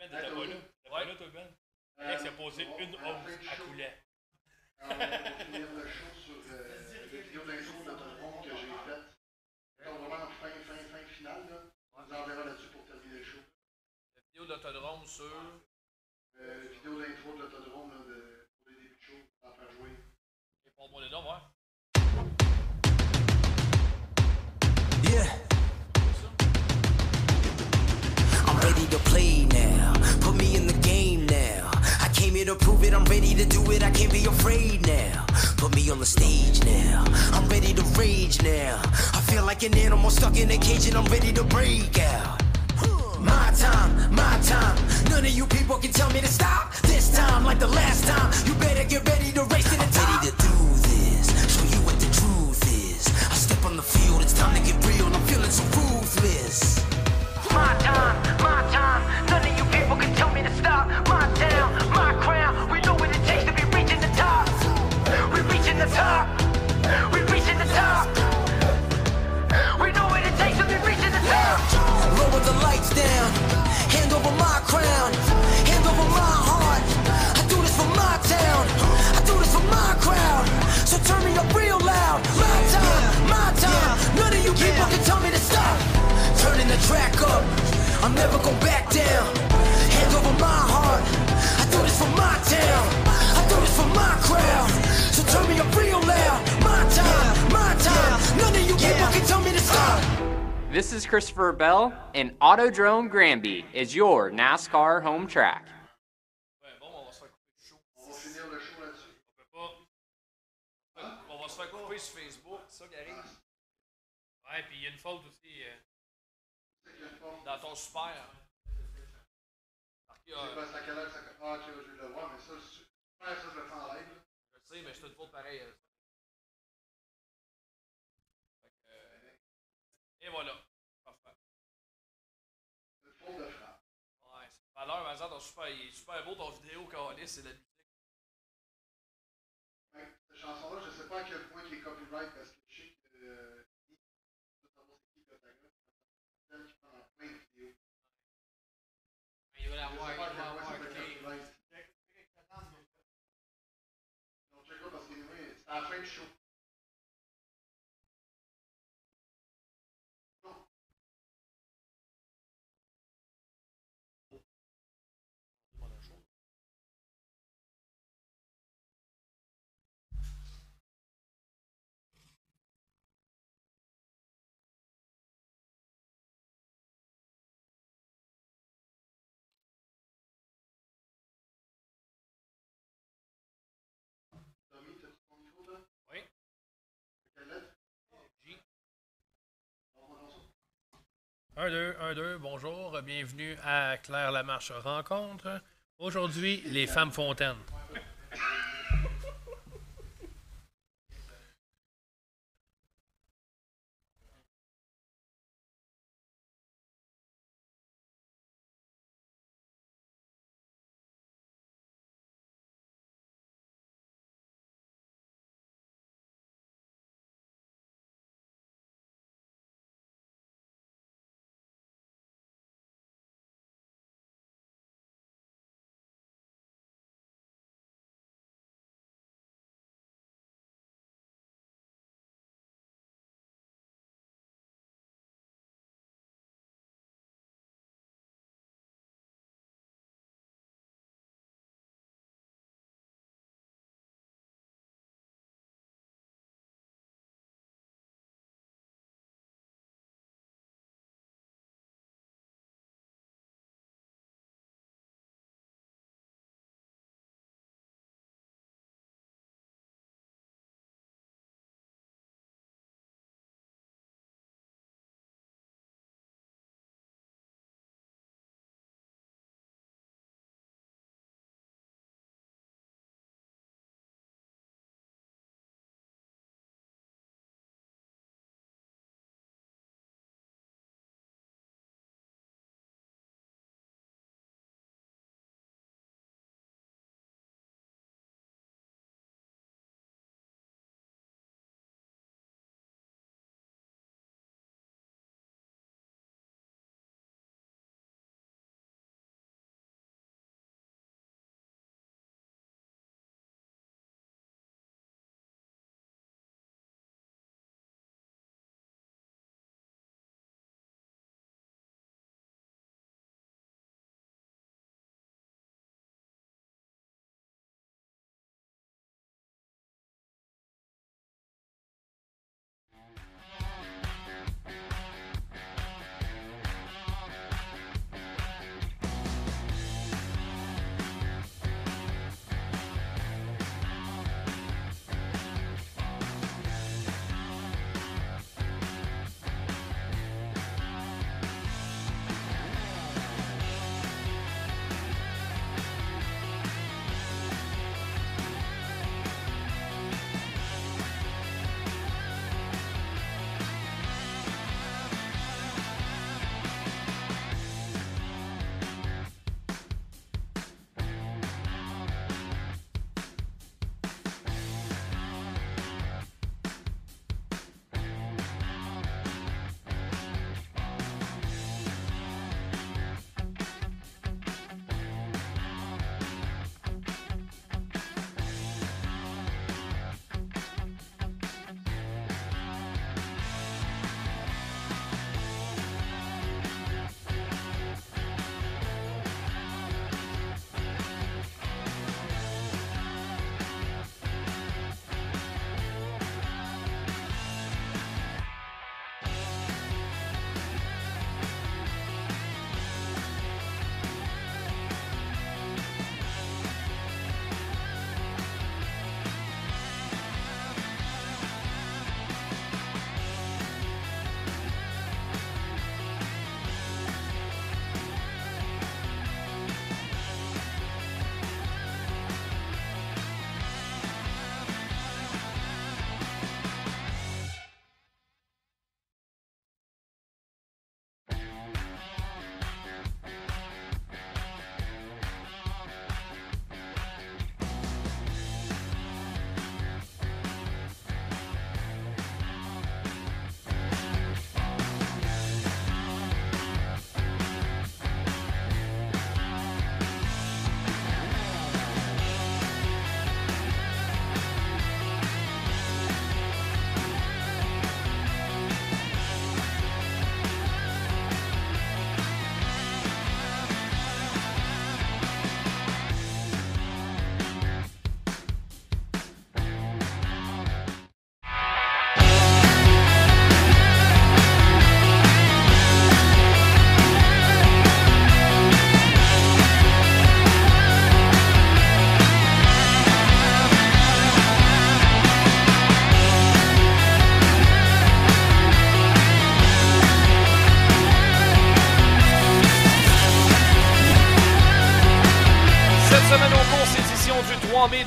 Ben, t'étais pas là. T'étais pas là, toi, Ben? Alex a posé une once à coulet. On va finir le show sur euh, la vidéo d'intro de compte que j'ai faite. Donc vraiment fin, fin, fin finale, là. On nous enverra là-dessus pour terminer le show. La vidéo de l'autodrome sur. Euh, vidéo d'intro de l'autodrome, là, de, pour les débuts de show, pour en faire jouer. Et pour moi, les noms, ouais. Ready to play now. Put me in the game now. I came here to prove it. I'm ready to do it. I can't be afraid now. Put me on the stage now. I'm ready to rage now. I feel like an animal stuck in a cage and I'm ready to break out. My time, my time. None of you people can tell me to stop. This time, like the last time, you better get ready to race to the top. Ready to do this. Show you what the truth is. I step on the field, it's time to get real. I'm feeling so ruthless. My time, my time. None of you people can tell me to stop. My town, my crown. We know what it takes to be reaching the top. We reaching the top. Track up. I'm never going back down. Hand over my heart. I do this for my town. I do this for my crowd. So turn me up real loud. My time, my time. None of you people can tell me to stop. This is Christopher Bell, and Autodrome Granby is your NASCAR home track. Super. Marqué, Je sais euh, pas c'est à quelle heure ça Ah, ok, je vais le voir, mais ça, je faire ça, je le fais en live. là. je sais, mais je te le pareil. euh. Que, euh, Et voilà. Parfait. De frappe. Ouais, c'est mais ton super, il est super beau ton vidéo, Calis, c'est la musique. Ouais, cette chanson-là, je sais pas à quel point il est copyright parce que. Euh, je sais pas c'est qui Gotaga. C'est celle qui prend en plein de vidéos. Il va Je l'avoir, sais il pas va à quel point l'avoir, ça 1, 2, 1, 2, bonjour, bienvenue à Claire Lamarche Rencontre. Aujourd'hui, les femmes fontaines.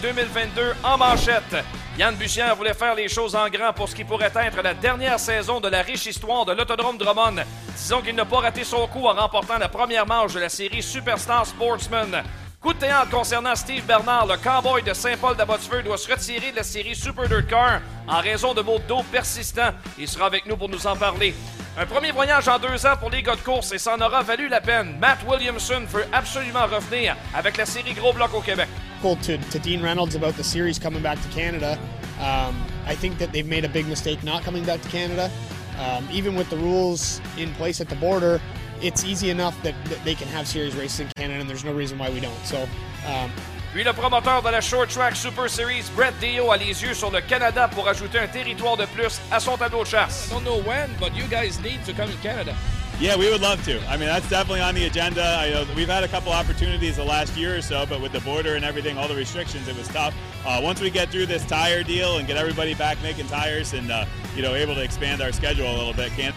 2022 en manchette. Yann Bussière voulait faire les choses en grand pour ce qui pourrait être la dernière saison de la riche histoire de l'Autodrome Drummond. Disons qu'il n'a pas raté son coup en remportant la première manche de la série Superstar Sportsman. Coup de théâtre concernant Steve Bernard, le cowboy de Saint-Paul d'Abbotsford doit se retirer de la série Super Dirt Car en raison de maux d'eau persistants. Il sera avec nous pour nous en parler. Un premier voyage en deux ans pour les gars de course et ça en aura valu la peine. Matt Williamson veut absolument revenir avec la série Gros Bloc au Québec. To, to Dean Reynolds about the series coming back to Canada. Um, I think that they've made a big mistake not coming back to Canada. Um, even with the rules in place at the border, it's easy enough that, that, they can have series races in Canada, and there's no reason why we don't. So, um, Puis le promoteur de la Short Track Super Series, Brett Dio, a les yeux sur le Canada pour ajouter un territoire de plus à son tableau de chasse. I don't know when, but you guys need to come to Canada. Yeah, we would love to. I mean, that's definitely on the agenda. I know we've had a couple opportunities the last year or so, but with the border and everything, all the restrictions, it was tough. Uh, once we get through this tire deal and get everybody back making tires and uh, you know able to expand our schedule a little bit, can't.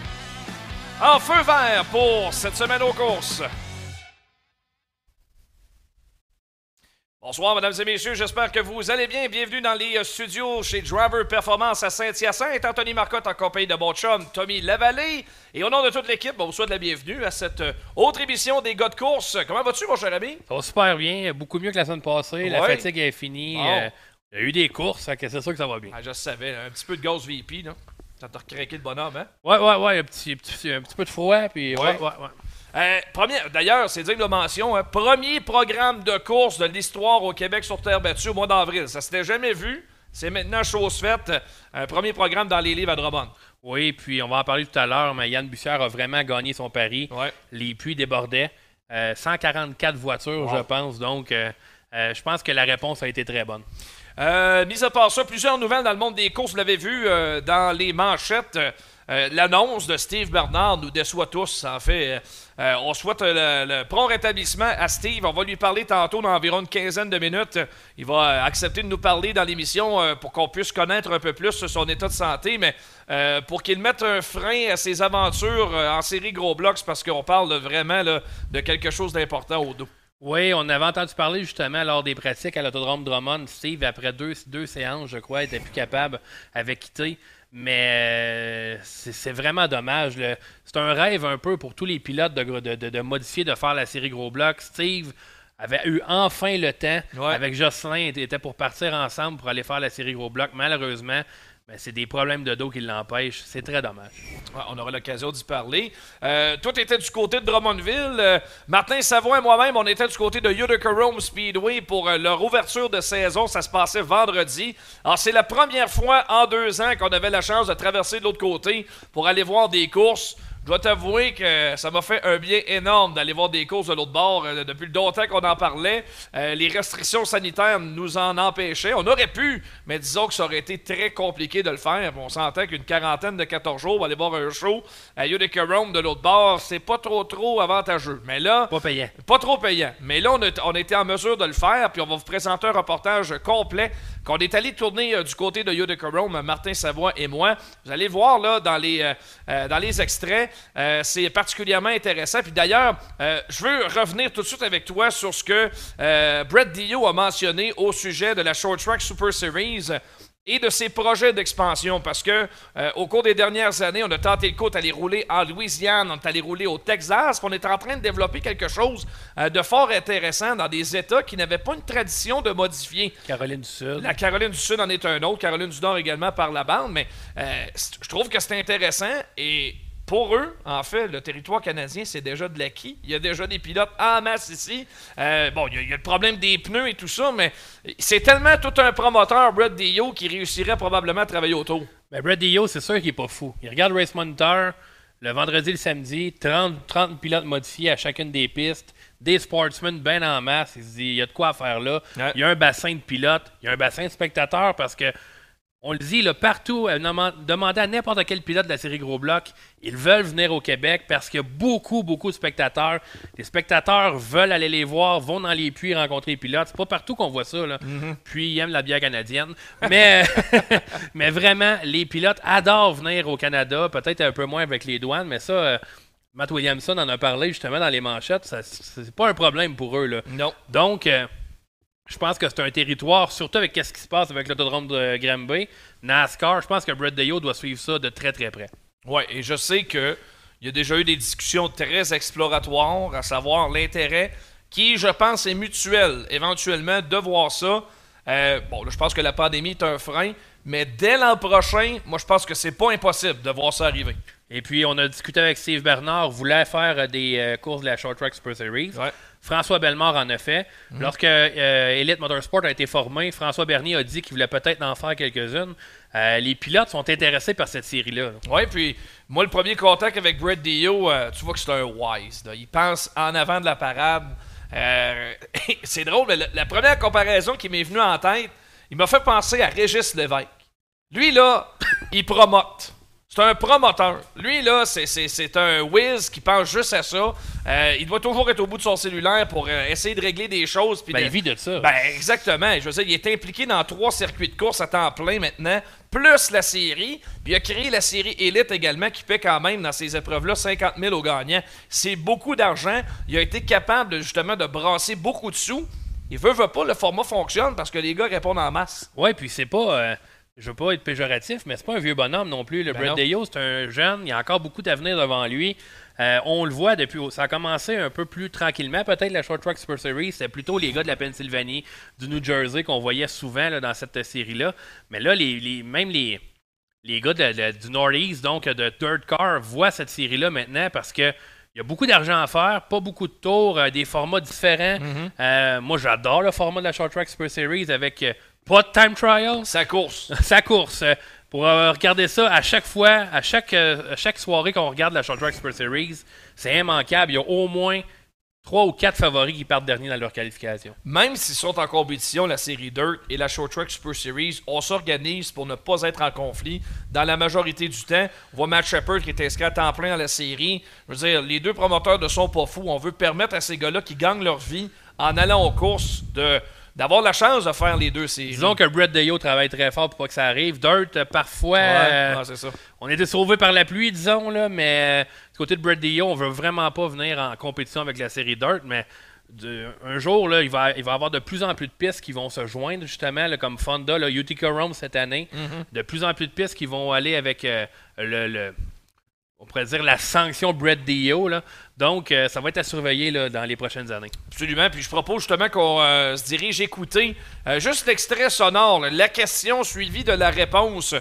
En feu vert pour cette semaine aux courses. Bonsoir, mesdames et messieurs. J'espère que vous allez bien. Bienvenue dans les euh, studios chez Driver Performance à Saint-Hyacinthe. Anthony Marcotte en compagnie de mon chum Tommy Lavallée. Et au nom de toute l'équipe, on vous souhaite la bienvenue à cette euh, autre émission des gars de course. Comment vas-tu, mon cher ami? Ça va super bien. Beaucoup mieux que la semaine passée. La fatigue est finie. Bon. Euh, il y a eu des courses, c'est sûr que ça va bien. Ah, je savais, un petit peu de gaz VP, là. Ça t'a recraqué le bonhomme, hein? Ouais, ouais, ouais. Un petit, petit- un petit peu de froid. Puis, ouais, Ouais. ouais, ouais. Euh, D'ailleurs, c'est digne de mention, hein, premier programme de course de l'histoire au Québec sur terre battue au mois d'avril. Ça s'était jamais vu. C'est maintenant chose faite. Un premier programme dans les livres à Drummond. Oui, puis on va en parler tout à l'heure, mais Yann Bussière a vraiment gagné son pari. Ouais. Les puits débordaient. Euh, 144 voitures, Wow. je pense. Donc, euh, euh, je pense que la réponse a été très bonne. Euh, mis à part ça, plusieurs nouvelles dans le monde des courses. Vous l'avez vu euh, dans les manchettes. Euh, L'annonce de Steve Bernard nous déçoit tous. En fait, Euh, on souhaite le, prompt rétablissement à Steve. On va lui parler tantôt dans environ une quinzaine de minutes. Il va euh, accepter de nous parler dans l'émission pour qu'on puisse connaître un peu plus son état de santé. Mais pour qu'il mette un frein à ses aventures en série gros blocs, c'est parce qu'on parle vraiment de quelque chose d'important au dos. Oui, on avait entendu parler justement lors des pratiques à l'autodrome Drummond. Steve, après deux, deux séances, je crois, était plus capable, avait quitté. Mais euh, c'est vraiment dommage. C'est un rêve un peu pour tous les pilotes de, gros- de, de- de modifier, de faire la série gros bloc. Steve avait eu enfin le temps. Ouais. Avec Jocelyn, il était pour partir ensemble pour aller faire la série gros bloc. Malheureusement, ben, c'est des problèmes de dos qui l'empêchent. C'est très dommage. On aura l'occasion d'y parler. Euh, toi, tu du côté de Drummondville. Euh, Martin Savoie et moi-même, on était du côté de Utica Rome Speedway pour euh, leur ouverture de saison. Ça se passait vendredi. Alors, c'est la première fois en deux ans qu'on avait la chance de traverser de l'autre côté pour aller voir des courses. Je dois t'avouer que ça m'a fait un bien énorme d'aller voir des courses de l'autre bord. Euh, depuis le longtemps qu'on en parlait, euh, les restrictions sanitaires nous en empêchaient. On aurait pu, mais disons que ça aurait été très compliqué de le faire. On s'entend qu'une quarantaine de 14 jours, aller voir un show à Utica Rome de l'autre bord, c'est pas trop trop avantageux. Mais là, Pas payant. pas trop payant. Mais là, on a, on été en mesure de le faire, puis on va vous présenter un reportage complet qu'on est allé tourner euh, du côté de Utica Rome, Martin Savoie et moi. Vous allez voir là dans les, euh, dans les extraits, euh, c'est particulièrement intéressant. Puis d'ailleurs, euh, je veux revenir tout de suite avec toi sur ce que euh, Brett Dio a mentionné au sujet de la Short Track Super Series et de ses projets d'expansion parce que euh, au cours des dernières années, on a tenté le coup d'aller rouler en Louisiane, on est allé rouler au Texas, on est en train de développer quelque chose euh, de fort intéressant dans des États qui n'avaient pas une tradition de modifier. Caroline du Sud. La Caroline du Sud en est un autre, Caroline du Nord également par la bande, mais euh, je trouve que c'est intéressant et pour eux, en fait, le territoire canadien, c'est déjà de l'acquis. Il y a déjà des pilotes en masse ici. Euh, bon, il y, a, il y a le problème des pneus et tout ça, mais c'est tellement tout un promoteur, Brett Dio, qui réussirait probablement à travailler autour. Ben, Brad Dio, c'est sûr qu'il est pas fou. Il regarde Race Monitor le vendredi et le samedi, 30, 30 pilotes modifiés à chacune des pistes, des sportsmen bien en masse. Il se dit, il y a de quoi faire là. Ouais. Il y a un bassin de pilotes, il y a un bassin de spectateurs parce que, on le dit, là, partout, euh, demandez à n'importe quel pilote de la série Gros Bloc, ils veulent venir au Québec parce qu'il y a beaucoup, beaucoup de spectateurs. Les spectateurs veulent aller les voir, vont dans les puits rencontrer les pilotes. C'est pas partout qu'on voit ça. Là. Puis ils aiment la bière canadienne. Mais, mais vraiment, les pilotes adorent venir au Canada, peut-être un peu moins avec les douanes, mais ça, euh, Matt Williamson en a parlé justement dans les manchettes. C'est pas un problème pour eux. Là. Non. Donc, euh, Je pense que c'est un territoire, surtout avec ce qui se passe avec l'autodrome de Granby, NASCAR, je pense que Brett Deyo doit suivre ça de très très près. Oui, et je sais que il y a déjà eu des discussions très exploratoires, à savoir l'intérêt qui, je pense, est mutuel éventuellement de voir ça. Euh, bon, là, je pense que la pandémie est un frein, mais dès l'an prochain, moi, je pense que c'est pas impossible de voir ça arriver. Et puis, on a discuté avec Steve Bernard, voulait faire euh, des euh, courses de la Short Track Super Series. Ouais. François Bellemare en a fait. Lorsque euh, Elite Motorsport a été formé, François Bernier a dit qu'il voulait peut-être en faire quelques-unes. Euh, les pilotes sont intéressés par cette série-là. là. Oui, puis moi, le premier contact avec Brett Dio, tu vois que c'est un wise. là. Il pense en avant de la parade. C'est drôle, mais la, la première comparaison qui m'est venue en tête, il m'a fait penser à Régis Lévesque. Lui, là, il promote. C'est un promoteur. Lui, là, c'est- un whiz qui pense juste à ça. Euh, il doit toujours être au bout de son cellulaire pour euh, essayer de régler des choses. Ben, de- il vit de ça. Ben, exactement. Je veux dire, il est impliqué dans trois circuits de course à temps plein maintenant, plus la série. Puis il a créé la série Elite également, qui paie quand même dans ces épreuves-là 50 000 au gagnant. C'est beaucoup d'argent. Il a été capable de, justement de brasser beaucoup de sous. Il veut, veut pas, le format fonctionne parce que les gars répondent en masse. Ouais, puis c'est pas. euh, je veux pas être péjoratif, mais c'est pas un vieux bonhomme non plus. Le Ben non. Deyo, c'est un jeune. Il a encore beaucoup d'avenir devant lui. Euh, on le voit depuis. Ça a commencé un peu plus tranquillement. Peut-être la Short Track Super Series, c'était plutôt les gars de la Pennsylvanie, du New Jersey qu'on voyait souvent là, dans cette série-là. Mais là, les, les- même les, les gars de- de- du Northeast, donc de Third Car, voient cette série-là maintenant parce que. Il y a beaucoup d'argent à faire, pas beaucoup de tours, euh, des formats différents. Euh, moi, j'adore le format de la Short Track Super Series avec pas de time trial? Sa course. sa course. euh, Pour euh, regarder ça à chaque fois, à chaque, euh, à chaque soirée qu'on regarde la Short Track Super Series, c'est immanquable. Il y a au moins trois ou quatre favoris qui partent dernier dans leur qualification. Même s'ils sont en compétition, la série Dirt et la Short Track Super Series, on s'organise pour ne pas être en conflit dans la majorité du temps. On voit Matt Shepard qui est inscrit à temps plein dans la série. Je veux dire, les deux promoteurs ne sont pas fous. On veut permettre à ces gars-là qui gagnent leur vie en allant aux courses de d'avoir la chance de faire les deux séries. Disons que Brett Deyo travaille très fort pour pas que ça arrive. Dirt, euh, parfois, Ouais, euh, ouais, c'est ça. on était sauvé par la pluie, disons, là, mais euh, du côté de Brett Deyo, on veut vraiment pas venir en compétition avec la série Dirt, mais de- un jour, là, il va il va y avoir de plus en plus de pistes qui vont se joindre, justement, là, comme Fonda, là, Utica Rome cette année. De plus en plus de pistes qui vont aller avec euh, le, le- on pourrait dire la sanction Brett Deyo. Là. Donc, euh, ça va être à surveiller dans les prochaines années. Absolument. Puis je propose justement qu'on euh, se dirige écouter euh, juste l'extrait sonore, la question suivie de la réponse.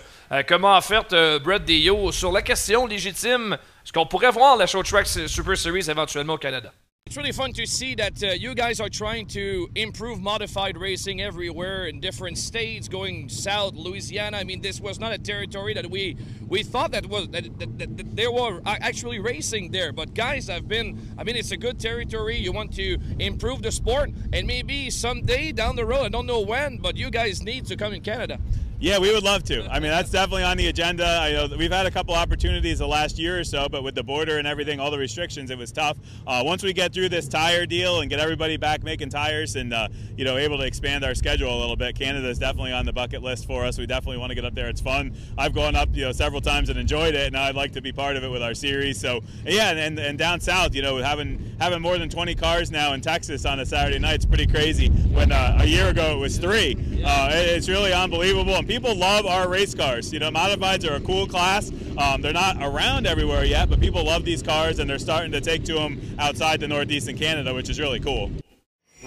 Comment a fait Brett Deyo sur la question légitime Est-ce qu'on pourrait voir la Short Track Super Series éventuellement au Canada It's really fun to see that uh, you guys are trying to improve modified racing everywhere in different states, going south, Louisiana. I mean, this was not a territory that we we thought that was that, that, that, that they were actually racing there. But guys I've been. I mean, it's a good territory. You want to improve the sport, and maybe someday down the road, I don't know when, but you guys need to come in Canada. Yeah, we would love to. I mean, that's definitely on the agenda. I know we've had a couple opportunities the last year or so, but with the border and everything, all the restrictions, it was tough. Uh, once we get through this tire deal and get everybody back making tires and uh, you know able to expand our schedule a little bit, Canada is definitely on the bucket list for us. We definitely want to get up there. It's fun. I've gone up you know several times and enjoyed it, and I'd like to be part of it with our series. So yeah, and, and down south, you know, having having more than 20 cars now in Texas on a Saturday night, it's pretty crazy. When uh, a year ago it was three, uh, it- it's really unbelievable, people love our race cars. You know, modifieds are a cool class. Um, they're not around everywhere yet, but people love these cars, and they're starting to take to them outside the Northeast and Canada, which is really cool.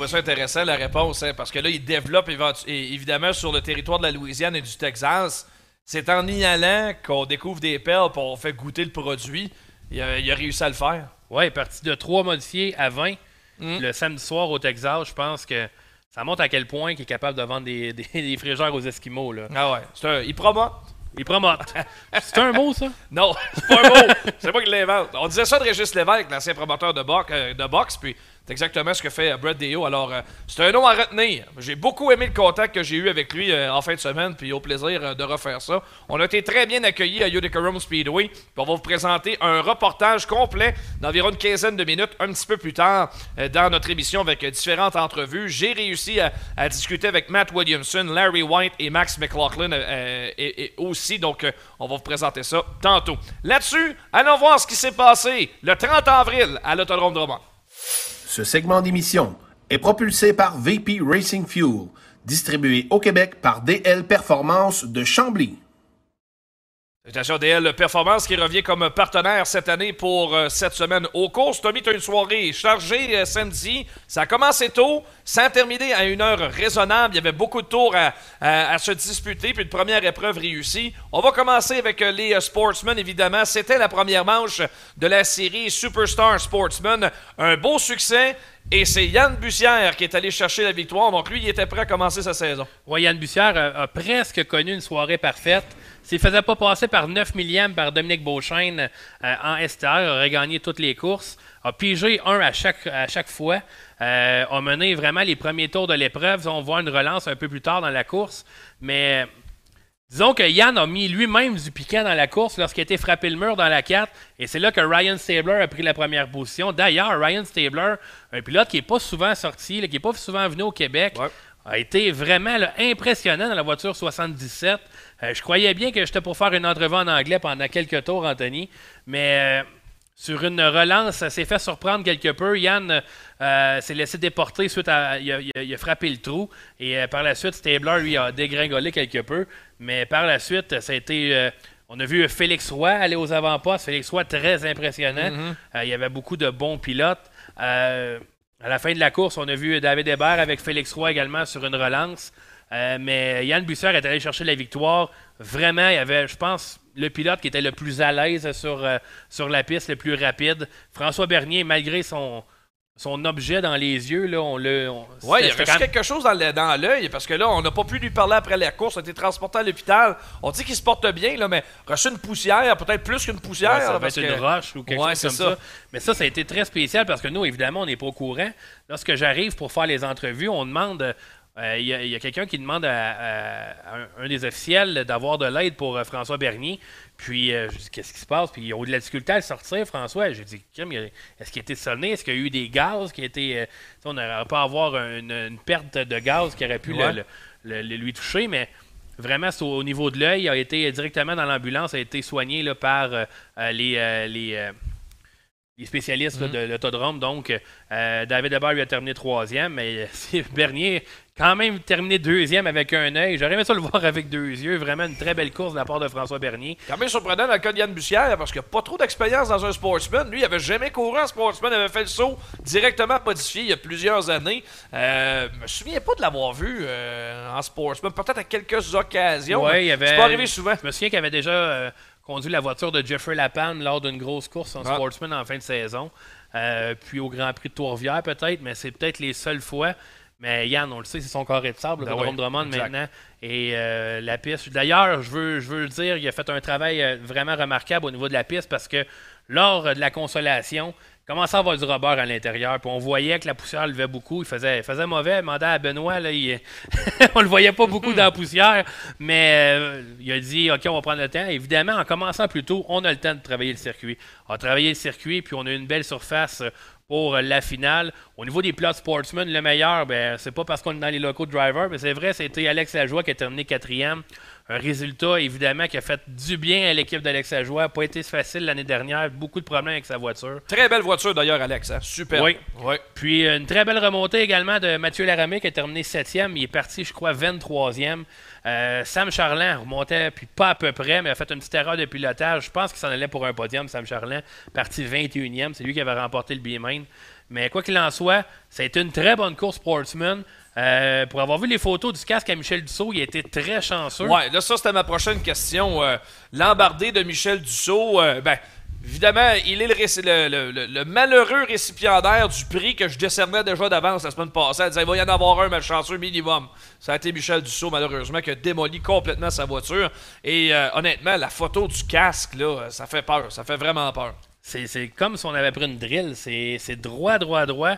Ça intéressant la réponse, hein, parce que là, ils développent évidemment sur le territoire de la Louisiane et du Texas. C'est en y allant qu'on découvre des perles et on fait goûter le produit. Il a, il a réussi à le faire. Ouais, parti de 3 modifiés à 20 Mm. le samedi soir au Texas, je pense que ça montre à quel point il est capable de vendre des, des, des frigeurs aux Esquimaux. Là. Ah ouais. C'est un- il promote. Il promote. C'est un mot, ça? Non, c'est pas un mot. c'est pas qu'il l'invente. On disait ça de Régis Lévesque, l'ancien promoteur de, box, euh, de boxe, puis c'est exactement ce que fait euh, Brett Deyo. Alors, euh, c'est un nom à retenir. J'ai beaucoup aimé le contact que j'ai eu avec lui euh, en fin de semaine, puis au plaisir de refaire ça. On a été très bien accueillis à Utica Rome Speedway, puis on va vous présenter un reportage complet d'environ une quinzaine de minutes un petit peu plus tard dans notre émission avec différentes entrevues. J'ai réussi à, discuter avec Matt Williamson, Larry White et Max McLaughlin et, aussi, donc on va vous présenter ça tantôt. Là-dessus, allons voir ce qui s'est passé le 30 avril à l'Autodrome Drummond. Ce segment d'émission est propulsé par VP Racing Fuel, distribué au Québec par DL Performance de Chambly. Félicitations DL Performance qui revient comme partenaire cette année pour euh, cette semaine aux courses. Tommy, tu as une soirée chargée euh, samedi. Ça a commencé tôt, ça a terminé à une heure raisonnable. Il y avait beaucoup de tours à, à- se disputer, puis une première épreuve réussie. On va commencer avec euh, les Sportsmen, évidemment. C'était la première manche de la série Superstar Sportsman. Un beau succès. Et c'est Yann Bussière qui est allé chercher la victoire. Donc lui, il était prêt à commencer sa saison. Ouais, Yann Bussière a presque connu une soirée parfaite. S'il faisait pas passer par 9 millièmes par Dominique Beauchesne euh, en STR, il aurait gagné toutes les courses. A pigé un à chaque, à chaque fois. Euh, a mené vraiment les premiers tours de l'épreuve. On voit une relance un peu plus tard dans la course. Mais disons que Yann a mis lui-même du piquant dans la course lorsqu'il a été frappé le mur dans la 4. Et c'est là que Ryan Stabler a pris la première position. D'ailleurs, Ryan Stabler, un pilote qui n'est pas souvent sorti, qui n'est pas souvent venu au Québec, Ouais. a été vraiment là, impressionnant dans la voiture 77. Euh, je croyais bien que j'étais pour faire une entrevue en anglais pendant quelques tours, Anthony, mais euh, sur une relance, ça s'est fait surprendre quelque peu. Yann euh, s'est laissé déporter suite à. Il a, il a- il a frappé le trou et euh, par la suite, Stabler, lui, a dégringolé quelque peu, mais par la suite, ça a été. euh, on a vu Félix Roy aller aux avant-postes. Félix Roy, très impressionnant. Euh, il y avait beaucoup de bons pilotes. À la fin de la course, on a vu David Hébert avec Félix Roy également sur une relance. Euh, mais Yann Busser est allé chercher la victoire. Vraiment, il y avait, je pense, le pilote qui était le plus à l'aise sur, euh, sur la piste, le plus rapide. François Bernier, malgré son, son objet dans les yeux, là, on le. Oui, il y a quand quelque chose dans l'œil, parce que là, on n'a pas pu lui parler après la course. On a été transporté à l'hôpital. On dit qu'il se porte bien, là, mais reçu une poussière, peut-être plus qu'une poussière. Ouais, ça là, va être une roche ou quelque Ouais, chose comme ça. ça. Mais ça, ça a été très spécial parce que nous, évidemment, on n'est pas au courant. Lorsque j'arrive pour faire les entrevues, on demande. Euh, Il y a, il y a quelqu'un qui demande à, un, un des officiels d'avoir de l'aide pour euh, François Bernier. Puis, euh, je dis, qu'est-ce qui se passe? Puis, ils ont eu de la difficulté à le sortir, François. J'ai dit, a- est-ce qu'il a été sonné? Est-ce qu'il y a eu des gaz qui étaient. euh, tu sais, on n'aurait pas avoir une, une perte de gaz qui aurait pu le- Ouais. le- le- le- lui toucher, mais vraiment, c'est au, au niveau de l'œil. Il a été directement dans l'ambulance, a été soigné là, par euh, euh, les, euh, les, euh, les spécialistes là, de l'autodrome. Donc, euh, David Hébert lui a terminé troisième, mais euh, Bernier, quand même, terminé deuxième avec un œil. J'aurais aimé ça le voir avec deux yeux. Vraiment une très belle course de la part de François Bernier. Quand même surprenant dans le cas de Yann Bussière, parce qu'il n'a pas trop d'expérience dans un sportsman. Lui, il avait jamais couru en sportsman, il avait fait le saut directement modifié il y a plusieurs années. Euh, je me souviens pas de l'avoir vu euh, en sportsman, peut-être à quelques occasions. Mais il avait- C'est pas arrivé souvent. Je me souviens qu'il avait déjà euh, conduit la voiture de Jeffrey Lapalme lors d'une grosse course en Ah. Sportsman en fin de saison. Euh, puis au Grand Prix de Trois-Rivières, peut-être, mais c'est peut-être les seules fois. Mais Yann, on le sait, c'est son carré de sable, le Ben oui, Drummond exact. maintenant. Et euh, la piste. D'ailleurs, je veux, je veux le dire, il a fait un travail euh, vraiment remarquable au niveau de la piste parce que lors de la consolation, il commençait à avoir du rubber à l'intérieur? Puis on voyait que la poussière levait beaucoup. Il faisait, il faisait mauvais. Il demandait à Benoît, là, il- on le voyait pas beaucoup dans la poussière. Mais euh, il a dit OK, on va prendre le temps. Évidemment, en commençant plus tôt, on a le temps de travailler le circuit. On a travaillé le circuit, puis on a eu une belle surface pour la finale. Au niveau des plots sportsmen, le meilleur, ben, c'est pas parce qu'on est dans les locaux de driver, mais c'est vrai, c'était Alex Lajoie qui a terminé quatrième. Un résultat, évidemment, qui a fait du bien à l'équipe d'Alex Lajoie. Pas été facile l'année dernière. Beaucoup de problèmes avec sa voiture. Très belle voiture d'ailleurs, Alex. hein? Super. Oui. Ouais. Puis une très belle remontée également de Mathieu Laramé qui a terminé 7e. Il est parti, je crois, 23e. Euh, Sam Charland remontait, puis pas à peu près, mais a fait une petite erreur de pilotage. Je pense qu'il s'en allait pour un podium, Sam Charland. Parti 21e. C'est lui qui avait remporté le B-Main. Mais quoi qu'il en soit, ça a été une très bonne course Sportsman. Euh, pour avoir vu les photos du casque à Michel Dussault, il a été très chanceux. Ouais, là, ça, c'était ma prochaine question. Euh, L'embardé de Michel Dussault, ben, évidemment, il est le, malheureux récipiendaire du prix que je décernais déjà d'avance la semaine passée. Elle disait, il va y en avoir un malchanceux minimum. Ça a été Michel Dussault, malheureusement, qui a démoli complètement sa voiture. Et euh, honnêtement, la photo du casque, là, ça fait peur. Ça fait vraiment peur. C'est, comme si on avait pris une drill. C'est, droit, droit, droit.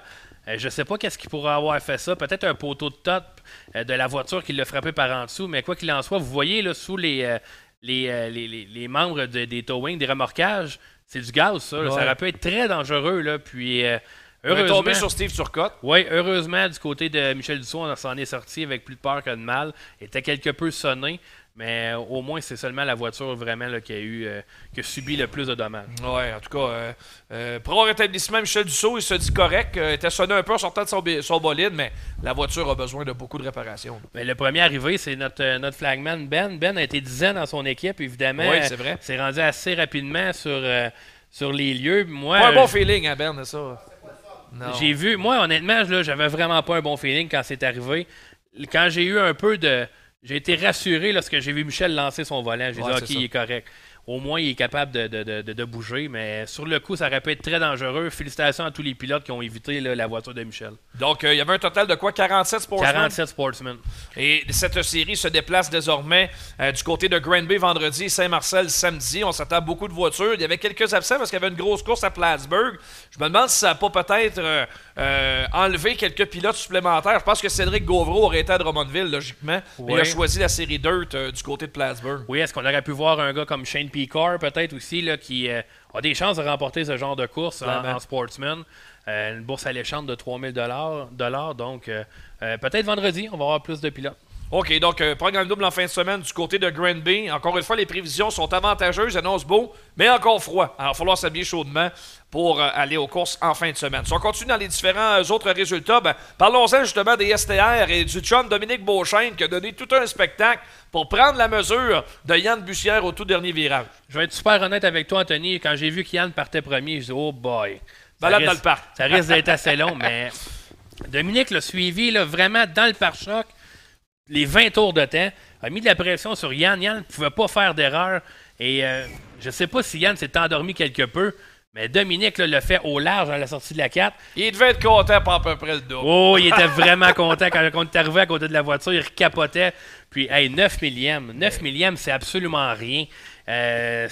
Euh, je sais pas qu'est-ce qui pourrait avoir fait ça. Peut-être un poteau de top euh, de la voiture qui l'a frappé par en dessous. Mais quoi qu'il en soit, vous voyez là, sous les, euh, les, membres de- des towing, des remorquages, c'est du gaz, ça. là. Ça aurait pu être très dangereux. Là. Puis, euh, On est Heureusement, tombé sur Steve Turcotte. Oui, heureusement, du côté de Michel Dussault, on s'en est sorti avec plus de peur que de mal. Il était quelque peu sonné, mais euh, au moins, c'est seulement la voiture vraiment là, qui, a eu, euh, qui a subi le plus de dommages. Ouais, en tout cas, euh, euh, pour avoir rétablissement, Michel Dussault, il se dit correct. euh, il était sonné un peu en sortant de son, bolide, mais la voiture a besoin de beaucoup de réparations. Mais le premier arrivé, c'est notre, notre flagman Ben. Ben a été dizaine dans son équipe, évidemment. Oui, c'est vrai. S'est rendu assez rapidement sur, sur les lieux. Moi, Pas un bon feeling, hein, Ben, ça. Non. J'ai vu, moi honnêtement, j'avais vraiment pas un bon feeling quand c'est arrivé. Quand j'ai eu un peu de. J'ai été rassuré lorsque j'ai vu Michel lancer son volant. J'ai Ouais, dit, OK, ça. il est correct. Au moins, il est capable de, de- de- de- de bouger, mais sur le coup, ça aurait pu être très dangereux. Félicitations à tous les pilotes qui ont évité là, la voiture de Michel. Donc, euh, il y avait un total de quoi? 47 sportsmen? 47 sportsmen. Et cette série se déplace désormais euh, du côté de Granby vendredi et Saint-Marcel samedi. On s'attend à beaucoup de voitures. Il y avait quelques absents parce qu'il y avait une grosse course à Plattsburgh. Je me demande si ça n'a pas peut-être euh, enlevé quelques pilotes supplémentaires. Je pense que Cédric Gauvreau aurait été à Drummondville, logiquement. Mais il a choisi la série Dirt du côté de Plattsburgh. Oui, est-ce qu'on aurait pu voir un gars comme Shane Picard, peut-être aussi, là, qui euh, a des chances de remporter ce genre de course en, Vraiment. en sportsman? Euh, une bourse alléchante de 3000 dollars. Donc, euh, peut-être vendredi, on va avoir plus de pilotes. OK, donc euh, programme double en fin de semaine du côté de Granby. Encore une fois, les prévisions sont avantageuses, annoncent beau, mais encore froid. Alors, il va falloir s'habiller chaudement pour euh, aller aux courses en fin de semaine. Si on continue dans les différents euh, autres résultats, ben, parlons-en justement des STR et du chum Dominique Beauchesne qui a donné tout un spectacle pour prendre la mesure de Yann Bussière au tout dernier virage. Je vais être super honnête avec toi, Anthony. Quand j'ai vu qu'Yann partait premier, je dis Oh boy. Balade dans le parc. Ça risque d'être assez long, mais Dominique l'a suivi là, vraiment dans le pare-choc, les 20 tours de temps, a mis de la pression sur Yann. Yann ne pouvait pas faire d'erreur. Et euh, je ne sais pas si Yann s'est endormi quelque peu, mais Dominique là, l'a fait au large à la sortie de la 4. Il devait être content pour à peu près le double. Oh, il était vraiment content quand on est arrivé à côté de la voiture. Il capotait. Puis, hey, 9 millièmes. 9 millièmes, c'est absolument rien. Euh,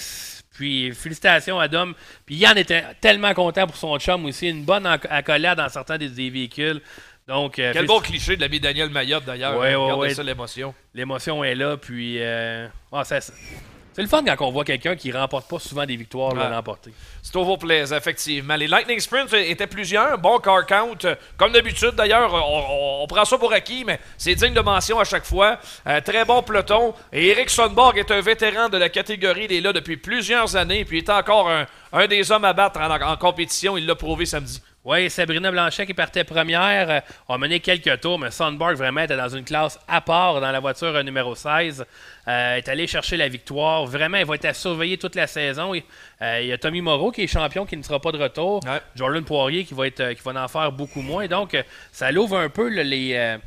puis, félicitations à Dom. Puis, Yann était tellement content pour son chum aussi. Une bonne accolade en sortant des, des véhicules. Donc, euh, Quel félici- bon cliché de l'ami Daniel Mayotte d'ailleurs. Ouais, hein. ouais, Regardez ouais. ça, l'émotion. l'émotion est là. Puis, euh, ah, ça- c'est le fun quand on voit quelqu'un qui remporte pas souvent des victoires Ouais. l'emporter. C'est au vos plaisir, effectivement. Les Lightning Sprints étaient plusieurs. Bon car count. Euh, Comme d'habitude, d'ailleurs, on, on- on prend ça pour acquis, mais c'est digne de mention à chaque fois. Euh, très bon peloton. Et Eric Sonborg est un vétéran de la catégorie. Il est là depuis plusieurs années. Puis il est encore un, un des hommes à battre en, en compétition. Il l'a prouvé samedi. Oui, Sabrina Blanchet qui partait première euh, a mené quelques tours, mais Sandberg vraiment était dans une classe à part dans la voiture euh, numéro 16. Euh, est allé chercher la victoire. Vraiment, il va être à surveiller toute la saison. Il y a Tommy Moreau qui est champion qui ne sera pas de retour. Ouais. Jordan Poirier qui va, être, qui va en faire beaucoup moins. Donc, ça l'ouvre un peu là, les,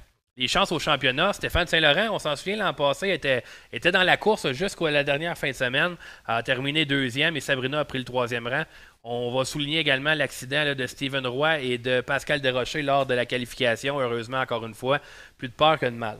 les chances au championnat. Stéphane Saint-Laurent, on s'en souvient l'an passé, était, dans la course jusqu'à la dernière fin de semaine, a terminé deuxième et Sabrina a pris le troisième rang. On va souligner également l'accident de Steven Roy et de Pascal Desrochers lors de la qualification. Heureusement, encore une fois, plus de peur que de mal.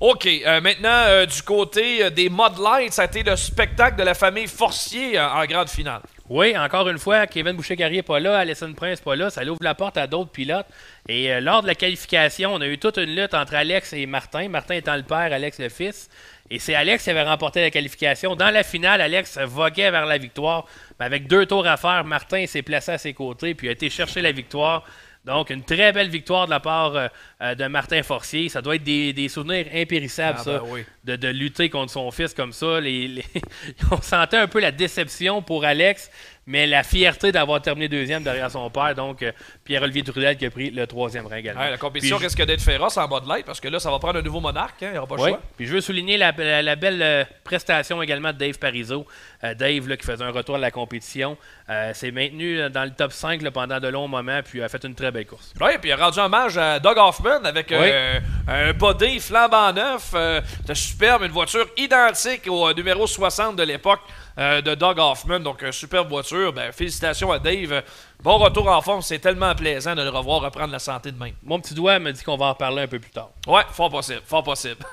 OK, euh, maintenant, euh, du côté euh, des Mud Lights, ça a été le spectacle de la famille Forcier en grande finale. Oui, encore une fois, Kevin Boucher-Carrier n'est pas là, Alison Prince pas là, ça ouvre la porte à d'autres pilotes. Et euh, lors de la qualification, on a eu toute une lutte entre Alex et Martin. Martin étant le père, Alex le fils. Et c'est Alex qui avait remporté la qualification. Dans la finale, Alex voguait vers la victoire. Mais avec deux tours à faire, Martin s'est placé à ses côtés puis a été chercher la victoire. Donc, une très belle victoire de la part euh, euh, de Martin Forcier. Ça doit être des, des souvenirs impérissables, Ah, ça, ben oui. de, de lutter contre son fils comme ça. Les, les- On sentait un peu la déception pour Alex, mais la fierté d'avoir terminé deuxième derrière son père. Donc, euh, Pierre-Olivier Trudel qui a pris le troisième rang également. Ouais, la compétition Puis je- risque d'être féroce en Mud Light parce que là, ça va prendre un nouveau monarque. hein, Il n'y aura pas le choix. Puis je veux souligner la, la- la belle euh, prestation également de Dave Parizeau. Euh, Dave, là, qui faisait un retour à la compétition, euh, s'est maintenu dans le top 5 là, pendant de longs moments, puis a fait une très belle course. Oui, puis il a rendu hommage à Doug Hoffman avec un body flambant neuf. C'était superbe, une voiture identique au numéro 60 de l'époque de Doug Hoffman. Donc, une superbe voiture. Ben, félicitations à Dave. Bon retour en forme. C'est tellement plaisant de le revoir reprendre la santé de même. Mon petit doigt me dit qu'on va en reparler un peu plus tard. Ouais, fort possible, fort possible.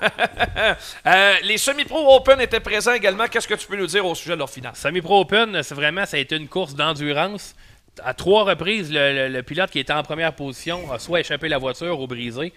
Euh, les semi-pro Open étaient présents également. Qu'est-ce que tu peux nous dire au sujet de leur finale? Semi Pro Open, c'est vraiment, ça a été une course d'endurance. À trois reprises, le, le- le pilote qui était en première position a soit échappé la voiture ou brisé.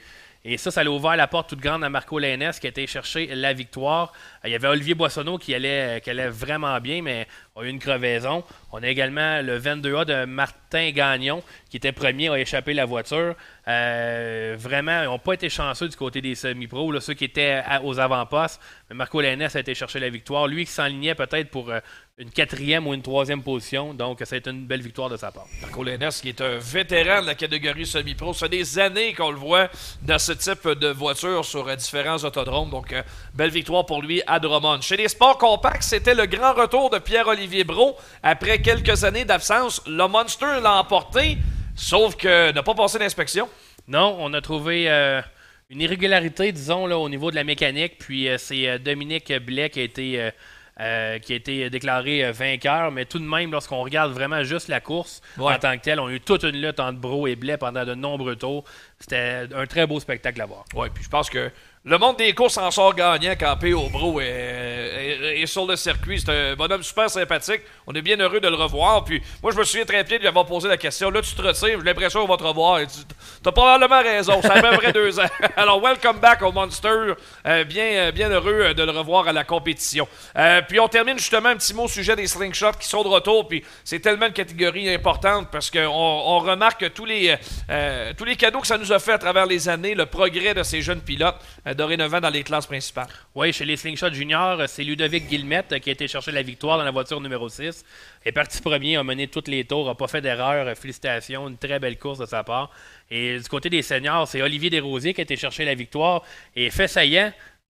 Et ça, ça a ouvert la porte toute grande à Marco Lainez qui a été chercher la victoire. Euh, Il y avait Olivier Boissonneau qui allait, qui allait vraiment bien, mais a eu une crevaison. On a également le 22A de Mar- Martin Gagnon, qui était premier, a échappé la voiture. Euh, vraiment, ils n'ont pas été chanceux du côté des semi-pros, ceux qui étaient aux avant-postes. Mais Marco Lennes a été chercher la victoire. Lui qui s'enlignait peut-être pour euh, une quatrième ou une troisième position. Donc, ça a été une belle victoire de sa part. Marco Lennes, qui est un vétéran de la catégorie semi-pro. Ça fait des années qu'on le voit dans ce type de voiture sur euh, différents autodromes. Donc, belle victoire pour lui à Drummond. Chez les sports compacts, c'était le grand retour de Pierre-Olivier Brault. Après quelques années d'absence, le Monster l'a emporté, sauf que n'a pas passé d'inspection. Non, on a trouvé euh, une irrégularité, disons, là, au niveau de la mécanique. Puis euh, c'est euh, Dominique Blais qui a été, euh, qui a été déclaré vainqueur. Mais tout de même, lorsqu'on regarde vraiment juste la course Ouais. en tant que telle, on a eu toute une lutte entre Bro et Blais pendant de nombreux tours. C'était un très beau spectacle à voir. Ouais, puis je pense que le monde des courses en sort gagnant quand P.O. Bro est, est- est sur le circuit. C'est un bonhomme super sympathique. On est bien heureux de le revoir. Puis moi, je me souviens très bien de lui avoir posé la question. Là, tu te retires, j'ai l'impression qu'on va te revoir. Et tu as probablement raison. Ça fait à peu près deux ans. Alors, welcome back au Monster. Euh, bien, euh, bien heureux euh, de le revoir à la compétition. Puis on termine justement un petit mot au sujet des slingshots qui sont de retour. Puis c'est tellement une catégorie importante parce qu'on on remarque tous les, tous les cadeaux que ça nous a fait à travers les années, le progrès de ces jeunes pilotes dorénavant dans les classes principales. Oui, chez les Slingshot Juniors, c'est Ludovic Guillemette euh, qui a été chercher la victoire dans la voiture numéro 6. est parti premier, a mené tous les tours, n'a pas fait d'erreur. Félicitations, une très belle course de sa part. Et du côté des seniors, c'est Olivier Desrosiers qui a été chercher la victoire. Et fait saillant,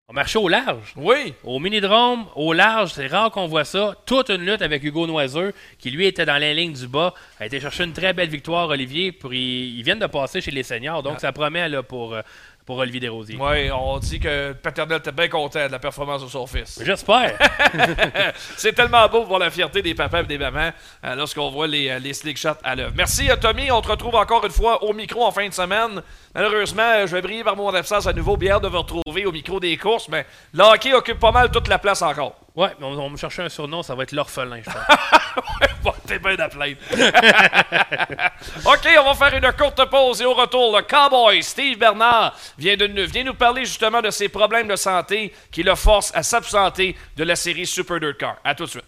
on marché au large. Oui. Au mini-drome, au large, c'est rare qu'on voit ça. Toute une lutte avec Hugo Noiseux, qui lui était dans la ligne du bas, a été chercher une très belle victoire, Olivier. Pour ils, ils viennent de passer chez les seniors, donc ça promet là, pour, euh, pour Olivier Desrosiers. Oui, on dit que paternel était bien content de la performance de son fils. J'espère. C'est tellement beau pour la fierté des papas et des mamans euh, lorsqu'on voit les, euh, les slick shots à l'œuvre. Merci euh, Tommy, on te retrouve encore une fois au micro en fin de semaine. Malheureusement, je vais briller par mon absence à nouveau. Bien de vous retrouver au micro des courses, mais le hockey occupe pas mal toute la place encore. Ouais, mais on, on me cherchait un surnom, ça va être l'orphelin, je pense. Bon, T'es bien plaindre. OK, on va faire une courte pause et au retour, le cowboy Steve Bernard vient, de, nous- vient nous parler justement de ses problèmes de santé qui le forcent à s'absenter de la série Super Dirt Car. À tout de suite.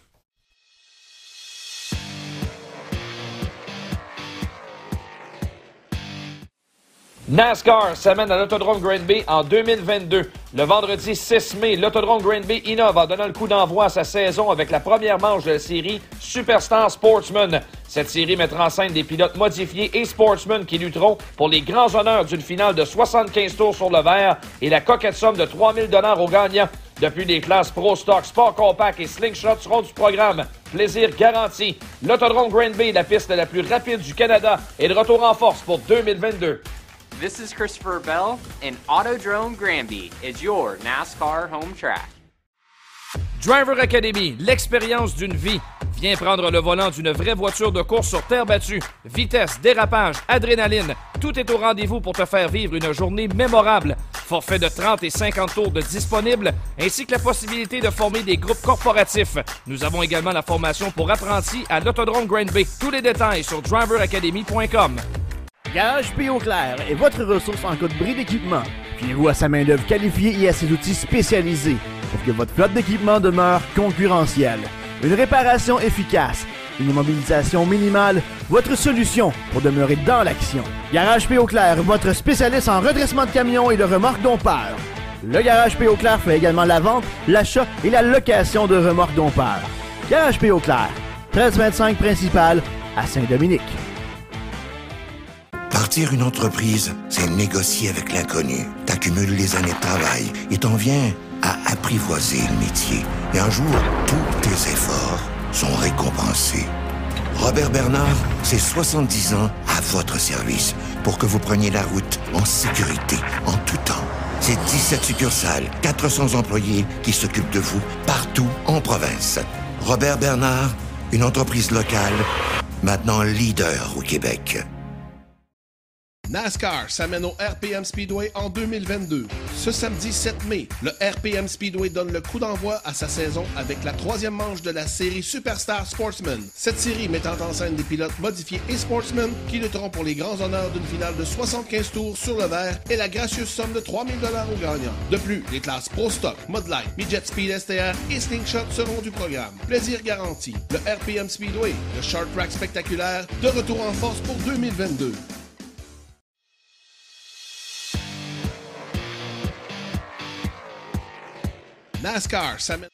NASCAR s'amène à l'Autodrome Granby en 2022. Le vendredi 6 mai, l'Autodrome Granby innove en donnant le coup d'envoi à sa saison avec la première manche de la série Superstar Sportsman. Cette série mettra en scène des pilotes modifiés et sportsmen qui lutteront pour les grands honneurs d'une finale de 75 tours sur le verre et la coquette somme de 3000 dollars aux gagnants. Depuis les classes Pro Stock, Sport Compact et Slingshot seront du programme. Plaisir garanti. L'Autodrome Granby, la piste la plus rapide du Canada, est de retour en force pour 2022. This is Christopher Bell, and Autodrome Granby is your NASCAR home track. Driver Academy, l'expérience d'une vie. Viens prendre le volant d'une vraie voiture de course sur terre battue. Vitesse, dérapage, adrénaline, tout est au rendez-vous pour te faire vivre une journée mémorable. Forfait de 30 et 50 tours de disponible, ainsi que la possibilité de former des groupes corporatifs. Nous avons également la formation pour apprentis à l'Autodrome Grand. Tous les détails sur driveracademy.com. Garage P. Clair est votre ressource en cas de bris d'équipement. Fiez-vous à sa main-d'œuvre qualifiée et à ses outils spécialisés pour que votre flotte d'équipement demeure concurrentielle. Une réparation efficace, une immobilisation minimale, votre solution pour demeurer dans l'action. Garage P. Clair, votre spécialiste en redressement de camions et de remorques dompeurs. Le Garage P. Clair fait également la vente, l'achat et la location de remorques dompeurs. Garage P. Clair, 1325 principal à Saint-Dominique. Partir une entreprise, c'est négocier avec l'inconnu. T'accumules les années de travail et t'en viens à apprivoiser le métier. Et un jour, tous tes efforts sont récompensés. Robert Bernard, c'est 70 ans à votre service pour que vous preniez la route en sécurité, en tout temps. C'est 17 succursales, 400 employés qui s'occupent de vous partout en province. Robert Bernard, une entreprise locale, maintenant leader au Québec. NASCAR s'amène au RPM Speedway en 2022. Ce samedi 7 mai, le RPM Speedway donne le coup d'envoi à sa saison avec la troisième manche de la série Superstar Sportsman. Cette série mettant en scène des pilotes modifiés et sportsmen qui lutteront pour les grands honneurs d'une finale de 75 tours sur le verre et la gracieuse somme de 3000 aux gagnants. De plus, les classes Pro Stock, Modline, Midget Speed STR et Slingshot seront du programme. Plaisir garanti. Le RPM Speedway, le short track spectaculaire, de retour en force pour 2022. NASCAR s'amène.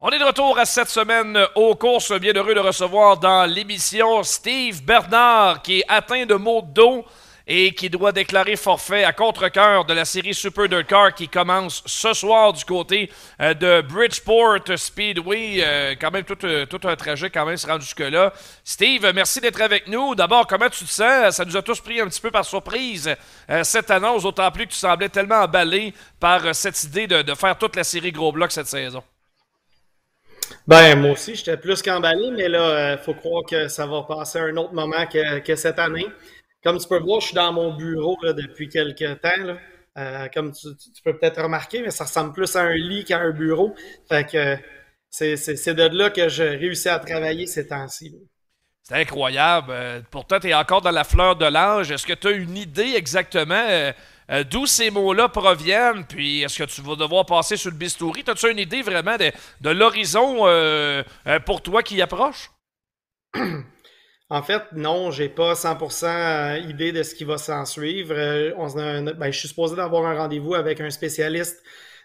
On est de retour à cette semaine aux courses. Bien heureux de recevoir dans l'émission Steve Bernard qui est atteint de maux de dos et qui doit déclarer forfait à contre-coeur de la série Super Dirt Car qui commence ce soir du côté euh, de Bridgeport Speedway. Euh, quand même, tout, euh, tout, un trajet quand même se rend jusque-là. Steve, merci d'être avec nous. D'abord, comment tu te sens? Ça nous a tous pris un petit peu par surprise cette annonce, d'autant plus que tu semblais tellement emballé par cette idée de, faire toute la série Gros Bloc cette saison. Ben, moi aussi, j'étais plus qu'emballé, mais là, il faut croire que ça va passer un autre moment que cette année. Comme tu peux voir, je suis dans mon bureau depuis quelques temps. Euh, comme tu, peux peut-être remarquer, mais ça ressemble plus à un lit qu'à un bureau. Fait que c'est de là que j'ai réussi à travailler ces temps-ci. C'est incroyable. Euh, pourtant, tu es encore dans la fleur de l'âge. Est-ce que tu as une idée exactement euh, d'où ces mots-là proviennent? Puis, est-ce que tu vas devoir passer sur le bistouri? As-tu une idée vraiment de, de l'horizon pour toi qui approche? En fait, non, j'ai pas 100% euh, idée de ce qui va s'en suivre. Euh, ben, je suis supposé d'avoir un rendez-vous avec un spécialiste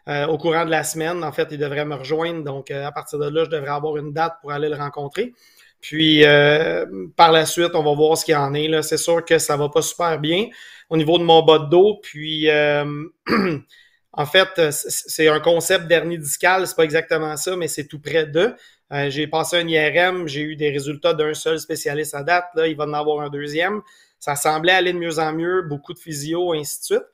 euh, au courant de la semaine. En fait, il devrait me rejoindre. Donc, à partir de là, je devrais avoir une date pour aller le rencontrer. Puis, par la suite, on va voir ce qu'il en est. C'est sûr que ça va pas super bien au niveau de mon bas de dos. Puis, en fait, c'est un concept d'hernie discale. C'est pas exactement ça, mais c'est tout près d'eux. Euh, j'ai passé un IRM, j'ai eu des résultats d'un seul spécialiste à date. Là, il va en avoir un deuxième. Ça semblait aller de mieux en mieux, beaucoup de physio, ainsi de suite.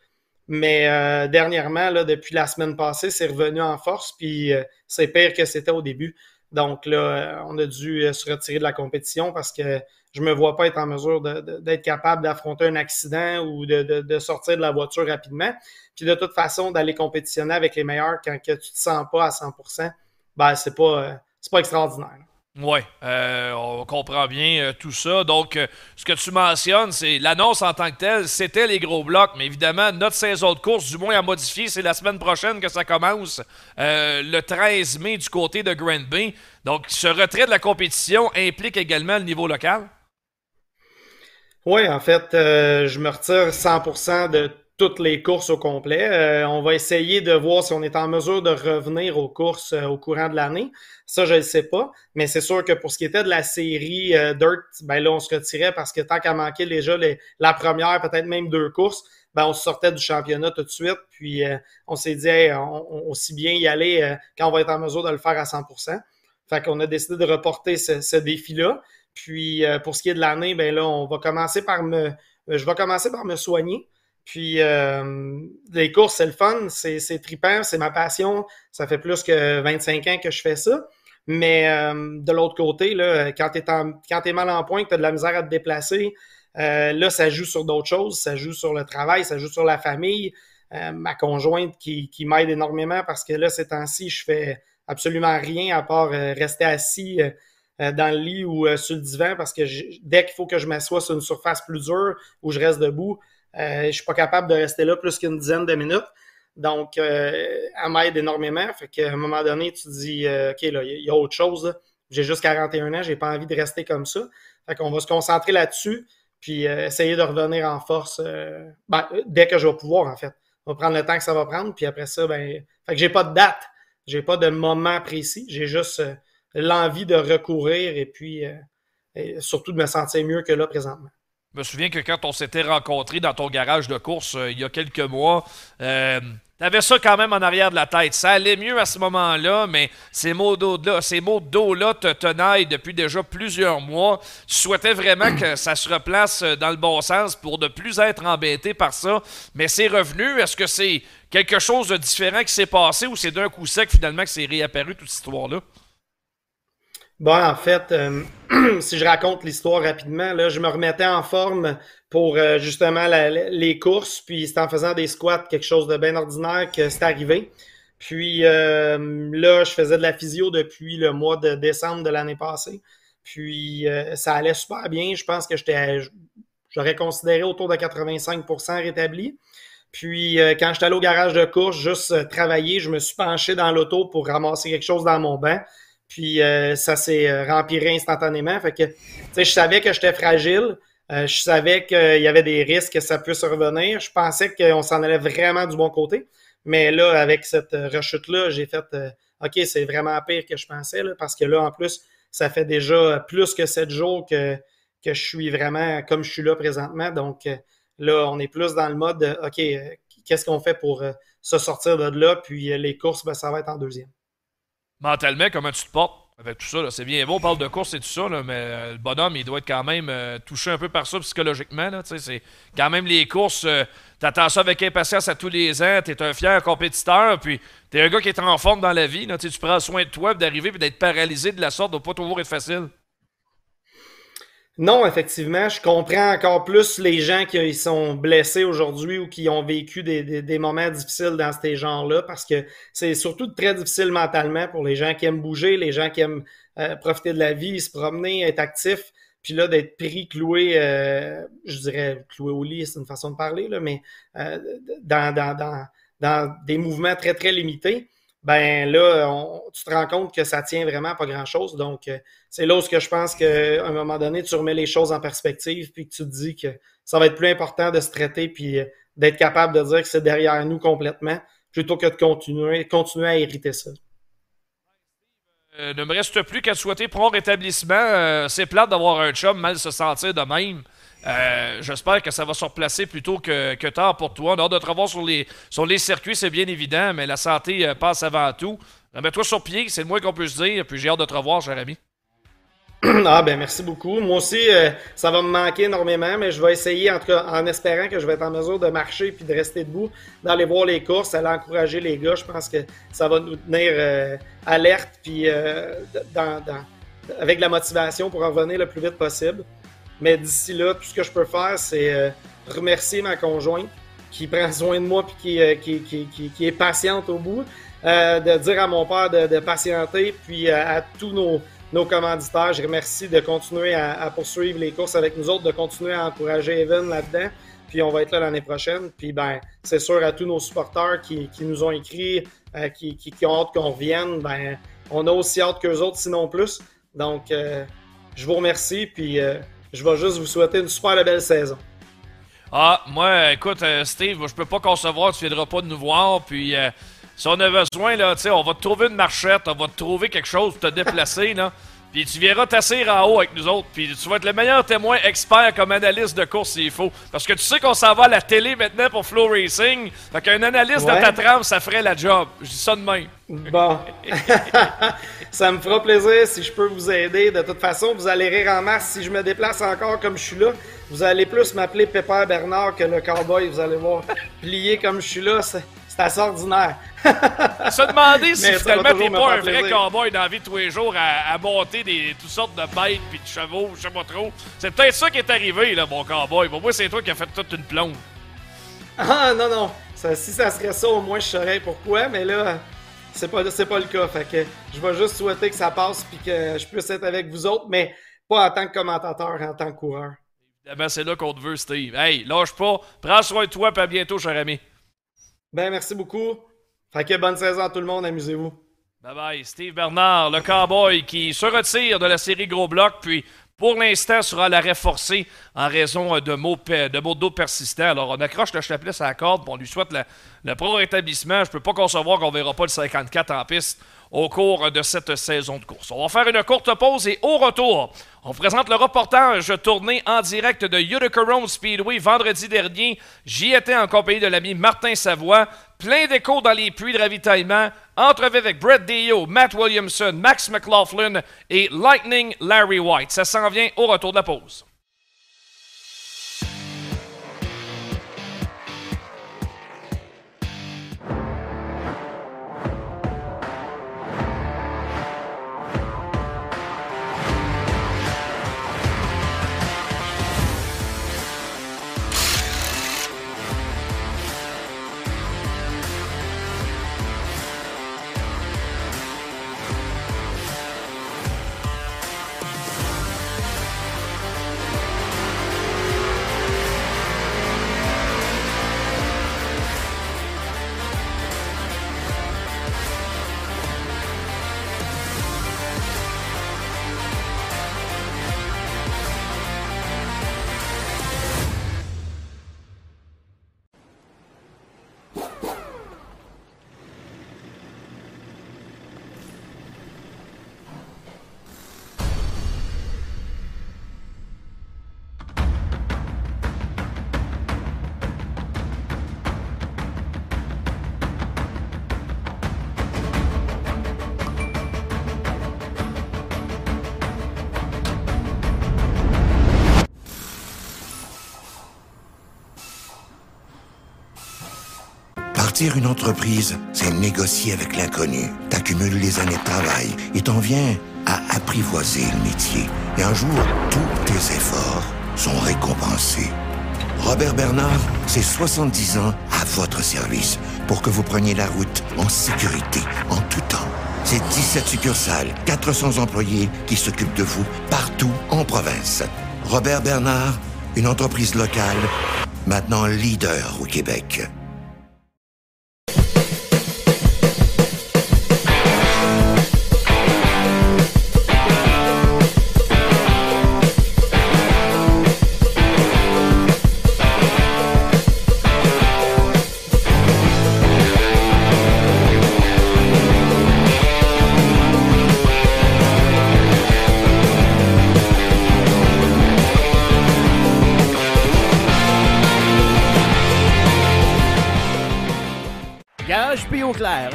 Mais euh, dernièrement, là, depuis la semaine passée, c'est revenu en force, puis euh, c'est pire que c'était au début. Donc là, on a dû se retirer de la compétition parce que je me vois pas être en mesure d'être capable d'affronter un accident ou de, sortir de la voiture rapidement. Puis de toute façon, d'aller compétitionner avec les meilleurs quand que tu te sens pas à 100%, ben c'est pas c'est pas extraordinaire. Oui, euh, on comprend bien euh, tout ça. Donc, euh, ce que tu mentionnes, c'est l'annonce en tant que telle, c'était les gros blocs, mais évidemment, notre saison de course, du moins à modifier, c'est la semaine prochaine que ça commence, le 13 mai du côté de Grand Bay. Donc, ce retrait de la compétition implique également le niveau local? Oui, en fait, je me retire 100% de toutes les courses au complet. Euh, on va essayer de voir si on est en mesure de revenir aux courses euh, au courant de l'année. Ça, je ne sais pas. Mais c'est sûr que pour ce qui était de la série euh, Dirt, ben là, on se retirait parce que tant qu'à manquer déjà les, la première, peut-être même deux courses, ben on sortait du championnat tout de suite. Puis on s'est dit, on, aussi bien y aller quand on va être en mesure de le faire à 100 Fait qu'on a décidé de reporter ce, ce défi-là. Puis pour ce qui est de l'année, ben là, on va commencer par me. Je vais commencer par me soigner. Puis euh, les courses, c'est le fun, c'est, trippant, c'est ma passion. Ça fait plus que 25 ans que je fais ça. Mais euh, de l'autre côté, là, quand tu es, mal en point, que tu as de la misère à te déplacer, euh, là, ça joue sur d'autres choses. Ça joue sur le travail, ça joue sur la famille. ma conjointe qui, qui m'aide énormément parce que là, ces temps-ci, je fais absolument rien à part rester assis dans le lit ou sur le divan parce que dès qu'il faut que je m'assoie sur une surface plus dure ou je reste debout, euh, je suis pas capable de rester là plus qu'une dizaine de minutes. Donc, euh, elle m'aide énormément. Fait qu'à un moment donné, tu te dis, euh, OK, là, il y, a autre chose. J'ai juste 41 ans, j'ai pas envie de rester comme ça. Fait qu'on va se concentrer là-dessus, puis essayer de revenir en force ben, dès que je vais pouvoir, en fait. On va prendre le temps que ça va prendre, puis après ça, ben. Fait que j'ai pas de date, j'ai pas de moment précis, j'ai juste l'envie de recourir et puis surtout de me sentir mieux que là présentement. Je me souviens que quand on s'était rencontrés dans ton garage de course euh, il y a quelques mois, euh, tu avais ça quand même en arrière de la tête. Ça allait mieux à ce moment-là, mais ces mots d'eau-là ces mots d'eau-là te tenaillent depuis déjà plusieurs mois. Tu souhaitais vraiment que ça se replace euh, dans le bon sens pour ne plus être embêté par ça. Mais c'est revenu. Est-ce que c'est quelque chose de différent qui s'est passé ou c'est d'un coup sec finalement que c'est réapparu toute cette histoire-là? Bon, en fait, euh, si je raconte l'histoire rapidement, là, je me remettais en forme pour euh, justement les courses. Puis c'est en faisant des squats, quelque chose de bien ordinaire, que c'est arrivé. Puis euh, là, je faisais de la physio depuis le mois de décembre de l'année passée. Puis ça allait super bien. Je pense que j'étais, j'aurais considéré autour de 85% rétabli. Puis quand j'étais allé au garage de course, juste travailler, je me suis penché dans l'auto pour ramasser quelque chose dans mon banc. Puis euh, ça s'est euh, rempiré instantanément. Fait que, tu je savais que j'étais fragile. Euh, je savais qu'il y avait des risques que ça puisse revenir. Je pensais qu'on s'en allait vraiment du bon côté. Mais là, avec cette rechute-là, j'ai fait euh, OK, c'est vraiment pire que je pensais, parce que là, en plus, ça fait déjà plus que sept jours que, que je suis vraiment comme je suis là présentement. Donc là, on est plus dans le mode de OK, qu'est-ce qu'on fait pour se sortir de là? Puis les courses, ben, ça va être en deuxième. Mentalement, comment tu te portes avec tout ça? C'est bien beau, on parle de course et tout ça, là, mais euh, le bonhomme, il doit être quand même euh, touché un peu par ça psychologiquement. C'est quand même les courses, euh, t'attends ça avec impatience à tous les ans, t'es un fier compétiteur, puis t'es un gars qui est en forme dans la vie. Là, tu prends soin de toi, d'arriver puis d'être paralysé de la sorte doit pas toujours être facile. Non, effectivement, je comprends encore plus les gens qui sont blessés aujourd'hui ou qui ont vécu des, des- moments difficiles dans ces genres-là parce que c'est surtout très difficile mentalement pour les gens qui aiment bouger, les gens qui aiment euh, profiter de la vie, se promener, être actifs. Puis là, d'être pris, cloué, euh, je dirais cloué au lit, c'est une façon de parler, là, mais euh, dans, dans, dans des mouvements très, très limités, ben là, tu te rends compte que ça tient vraiment pas grand-chose. Donc, euh, c'est là où je pense qu'à un moment donné, tu remets les choses en perspective, puis que tu te dis que ça va être plus important de se traiter, puis euh, d'être capable de dire que c'est derrière nous complètement, plutôt que de continuer, continuer à hériter ça. Euh, ne me reste plus qu'à te souhaiter prompt rétablissement. C'est plate d'avoir un chum mal se sentir de même. Euh, J'espère que ça va se replacer plus tôt que, que tard pour toi. On a hâte de te revoir sur les, sur les circuits, c'est bien évident, mais la santé euh, passe avant tout. Remets-toi sur pied, c'est le moins qu'on peut se dire, puis j'ai hâte de te revoir, cher ami. ah ben merci beaucoup. Moi aussi, euh, ça va me manquer énormément, mais je vais essayer, en espérant que je vais être en mesure de marcher puis de rester debout, d'aller voir les courses, aller encourager les gars. Je pense que ça va nous tenir alerte puis avec la motivation pour en revenir le plus vite possible. Mais d'ici là, tout ce que je peux faire, c'est euh, remercier ma conjointe qui prend soin de moi puis qui, euh, qui, qui, qui- qui est patiente au bout. Euh, de dire à mon père de, de patienter, puis euh, à tous nos, nos commanditaires, je remercie de continuer à, à poursuivre les courses avec nous autres, de continuer à encourager Evan là-dedans. Puis on va être là l'année prochaine. Puis ben, c'est sûr à tous nos supporters qui, qui nous ont écrit, euh, qui, qui, qui ont hâte qu'on revienne, ben, on a aussi hâte qu'eux autres, sinon plus. Donc, euh, je vous remercie, puis je vais juste vous souhaiter une super belle saison. Ah, moi, écoute, euh, Steve, je peux pas concevoir, tu viendras pas de nous voir, puis euh, si on a besoin, là, tu sais, on va te trouver une marchette, on va te trouver quelque chose pour te déplacer, là. Puis tu viendras t'asseoir en haut avec nous autres, puis tu vas être le meilleur témoin expert comme analyste de course s'il faut. Parce que tu sais qu'on s'en va à la télé maintenant pour Flow Racing. Fait qu'un analyste Ouais. de ta trame, ça ferait la job. Je dis ça de même. Bon. ça me fera plaisir si je peux vous aider. De toute façon, vous allez rire en masse si je me déplace encore comme je suis là. Vous allez plus m'appeler Pépère Bernard que le cowboy. Vous allez voir, plié comme je suis là, c'est assez ordinaire. Se demander si Mais finalement t'es pas un vrai cowboy dans la vie de tous les jours à, à monter des, toutes sortes de bêtes puis de chevaux, je sais pas trop. C'est peut-être ça qui est arrivé, là, mon cowboy. Pour moi, c'est toi qui as fait toute une plombe. Ah non, non. Ça- si ça serait ça, au moins je saurais pourquoi, mais là, c'est pas, c'est pas le cas. Fait que je vais juste souhaiter que ça passe puis que je puisse être avec vous autres, mais pas en tant que commentateur, en tant que coureur. Évidemment, c'est là qu'on te veut, Steve. Hey, lâche pas. Prends soin de toi, puis à bientôt, cher ami. Ben, merci beaucoup. Fait que bonne saison à tout le monde, amusez-vous. Bye bye. Steve Bernard, le cowboy qui se retire de la série Gros Bloc, puis pour l'instant sera à l'arrêt forcé en raison euh, de maux, de persistants. Alors, on accroche le chapelet à la corde, puis on lui souhaite le, pro rétablissement. Je peux pas concevoir qu'on verra pas le 54 en piste au cours de cette saison de course. On va faire une courte pause et au retour, on présente le reportage tourné en direct de Utica Rome Speedway vendredi dernier. J'y étais en compagnie de l'ami Martin Savoie. Plein d'échos dans les puits de ravitaillement. Entrevue avec Brett Deyo, Matt Williamson, Max McLaughlin et Lightning Larry White. Ça s'en vient au retour de la pause. Une entreprise, c'est négocier avec l'inconnu. T'accumules les années de travail et t'en viens à apprivoiser le métier. Et un jour, tous tes efforts sont récompensés. Robert Bernard, c'est 70 ans à votre service pour que vous preniez la route en sécurité, en tout temps. C'est 17 succursales, 400 employés qui s'occupent de vous partout en province. Robert Bernard, une entreprise locale, maintenant leader au Québec.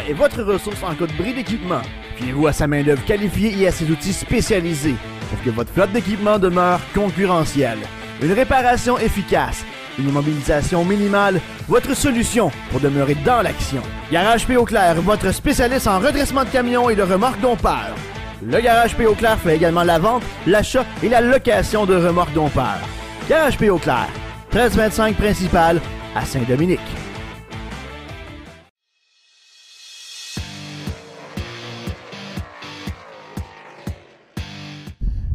Est votre ressource en cas de bris d'équipement. Fiez-vous à sa main-d'œuvre qualifiée et à ses outils spécialisés pour que votre flotte d'équipement demeure concurrentielle. Une réparation efficace, une immobilisation minimale, votre solution pour demeurer dans l'action. Garage P. Clair, votre spécialiste en redressement de camions et de remorques dompeurs. Le Garage P. Clair fait également la vente, l'achat et la location de remorques dompeurs. Garage P. Clair, 1325 principal à Saint-Dominique.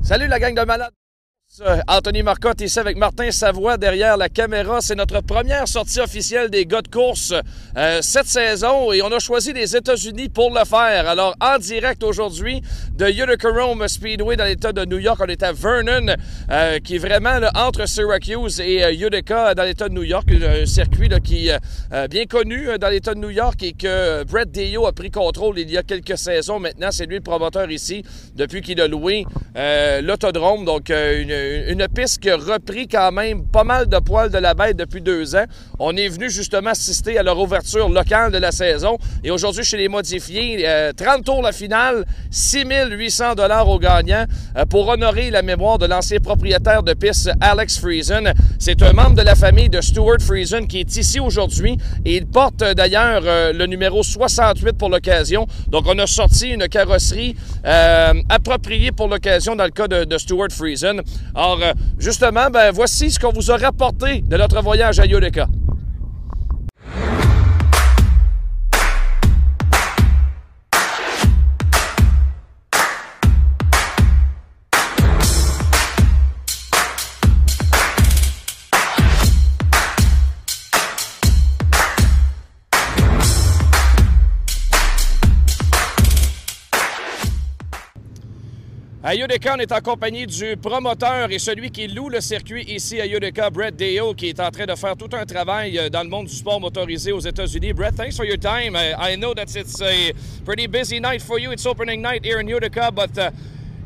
Salut la gang de malades. Anthony Marcotte ici avec Martin Savoie derrière la caméra. C'est notre première sortie officielle des gars de course euh, cette saison et on a choisi les États-Unis pour le faire. Alors, en direct aujourd'hui de Utica Rome Speedway dans l'État de New York, on est à Vernon, euh, qui est vraiment entre Syracuse et euh, Utica dans l'État de New York. Un circuit qui est euh, bien connu dans l'État de New York et que Brett Deyo a pris contrôle il y a quelques saisons. Maintenant, c'est lui le promoteur ici depuis qu'il a loué l'autodrome. Donc, une, une piste qui a repris quand même pas mal de poils de la bête depuis deux ans. On est venu justement assister à leur ouverture locale de la saison. Et aujourd'hui, chez les modifiés, euh, 30 tours la finale, 6800 dollars aux gagnants euh, pour honorer la mémoire de l'ancien propriétaire de piste Alex Friesen. C'est un membre de la famille de Stuart Friesen qui est ici aujourd'hui et il porte euh, d'ailleurs euh, le numéro 68 pour l'occasion. Donc, on a sorti une carrosserie appropriée pour l'occasion dans le cas de, de Stuart Friesen. Alors, euh, justement, ben, voici ce qu'on vous a rapporté de notre voyage à Utica. À Utica, on est en du promoteur et celui qui loue le circuit ici à Utica, Brett Dale, qui est en train de faire tout un travail euh, dans le monde du sport motorisé aux États-Unis. Brett, thanks for your time. Uh, I know that it's a pretty busy night for you. It's opening night here in Utica, but uh,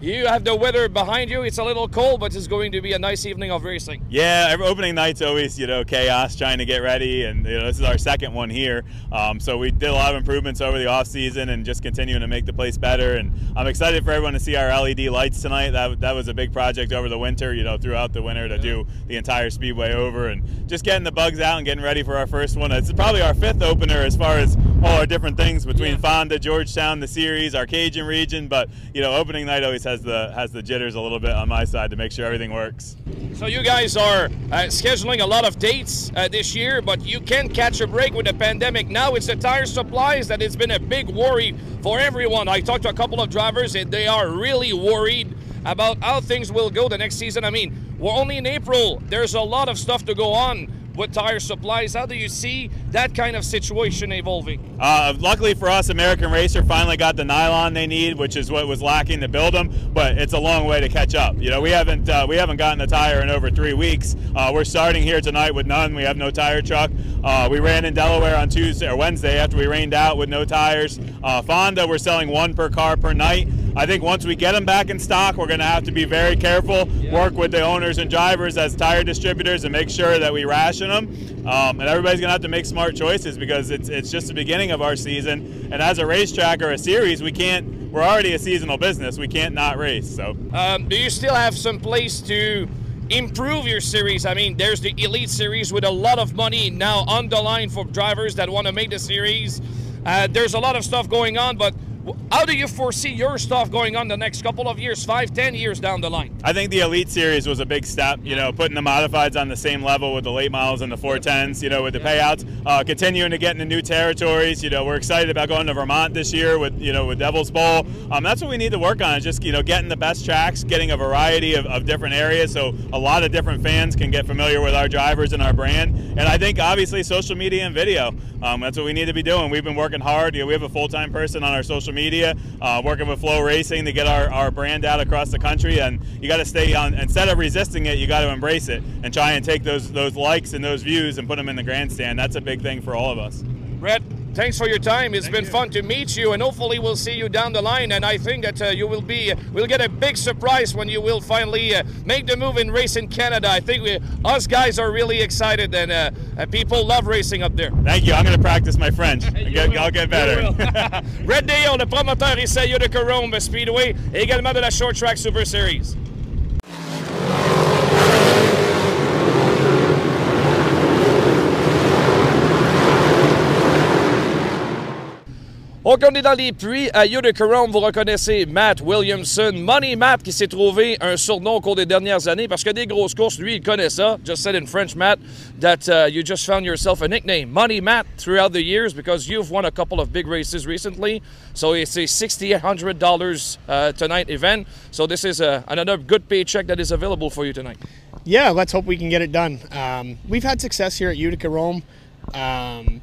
you have the weather behind you. It's a little cold, but it's going to be a nice evening of racing. Yeah, opening night's always you know chaos trying to get ready, and you know, this is our second one here. Um, so we did a lot of improvements over the off season and just continuing to make the place better. And I'm excited for everyone to see our LED lights tonight. That that was a big project over the winter, you know, throughout the winter to do the entire speedway over and just getting the bugs out and getting ready for our first one. It's probably our fifth opener as far as all our different things between Fonda, Georgetown, the series, our Cajun region. But you know, opening night always has the has the jitters a little bit on my side to make sure everything works. So you guys are uh, scheduling a lot of dates uh, this year, but you can't catch a break with the pandemic. Now it's the tire supplies that it's been a big worry for everyone. I talked to a couple of drivers and they are really worried about how things will go the next season. I mean, we're only in April. There's a lot of stuff to go on with tire supplies. How do you see that kind of situation evolving? Uh, luckily for us, American Racer finally got the nylon they need, which is what was lacking to build them. But it's a long way to catch up. You know, we haven't uh, we haven't gotten a tire in over three weeks. Uh, we're starting here tonight with none. We have no tire truck. Uh, we ran in Delaware on Tuesday or Wednesday after we rained out with no tires. Uh, Fonda, we're selling one per car per night. I think once we get them back in stock, we're going to have to be very careful, work with the owners and drivers as tire distributors, and make sure that we ration them. Um, and everybody's going to have to make smart choices because it's it's just the beginning of our season. And as a racetrack or a series, we can't. We're already a seasonal business. We can't not race. So Um, do you still have some place to improve your series. I mean, there's the Elite Series with a lot of money now on the line for drivers that want to make the series. Uh, there's a lot of stuff going on, but how do you foresee your stuff going on the next couple of years, five, ten years down the line? I think the Elite Series was a big step. You know, putting the modifieds on the same level with the late models and the 410s. You know, with the payouts, uh, continuing to get into new territories. You know, we're excited about going to Vermont this year with you know with Devil's Bowl. Um, that's what we need to work on. Is just you know getting the best tracks, getting a variety of, of different areas, so a lot of different fans can get familiar with our drivers and our brand. And I think obviously social media and video. Um, that's what we need to be doing. We've been working hard. You know, we have a full-time person on our social media, uh, working with Flow Racing to get our, our brand out across the country. And you got to stay on. Instead of resisting it, you got to embrace it and try and take those those likes and those views and put them in the grandstand. That's a big thing for all of us. Brett, thanks for your time. It's been fun to meet you, and hopefully we'll see you down the line. And I think that uh, you will be, we'll get a big surprise when you will finally uh, make the move and race in Canada. I think we, us guys are really excited, and uh, uh, people love racing up there. Thank you. I'm going to practice my French. I'll get, I'll get better. Red Deon, le promoteur ici à Utica Rome Speedway, et également de la Short Track Super Series. On est dans les puits à Utica Rome. Vous reconnaissez Matt Williamson, Money Matt, qui s'est trouvé un surnom au cours des dernières années parce que des grosses courses, lui, il connaît ça. Just said in French, Matt, that uh, you just found yourself a nickname, Money Matt, throughout the years because you've won a couple of big races recently. So it's a $6,800 uh, tonight event. So this is uh, another good paycheck that is available for you tonight. Yeah, let's hope we can get it done. Um, we've had success here at Utica Rome. Um,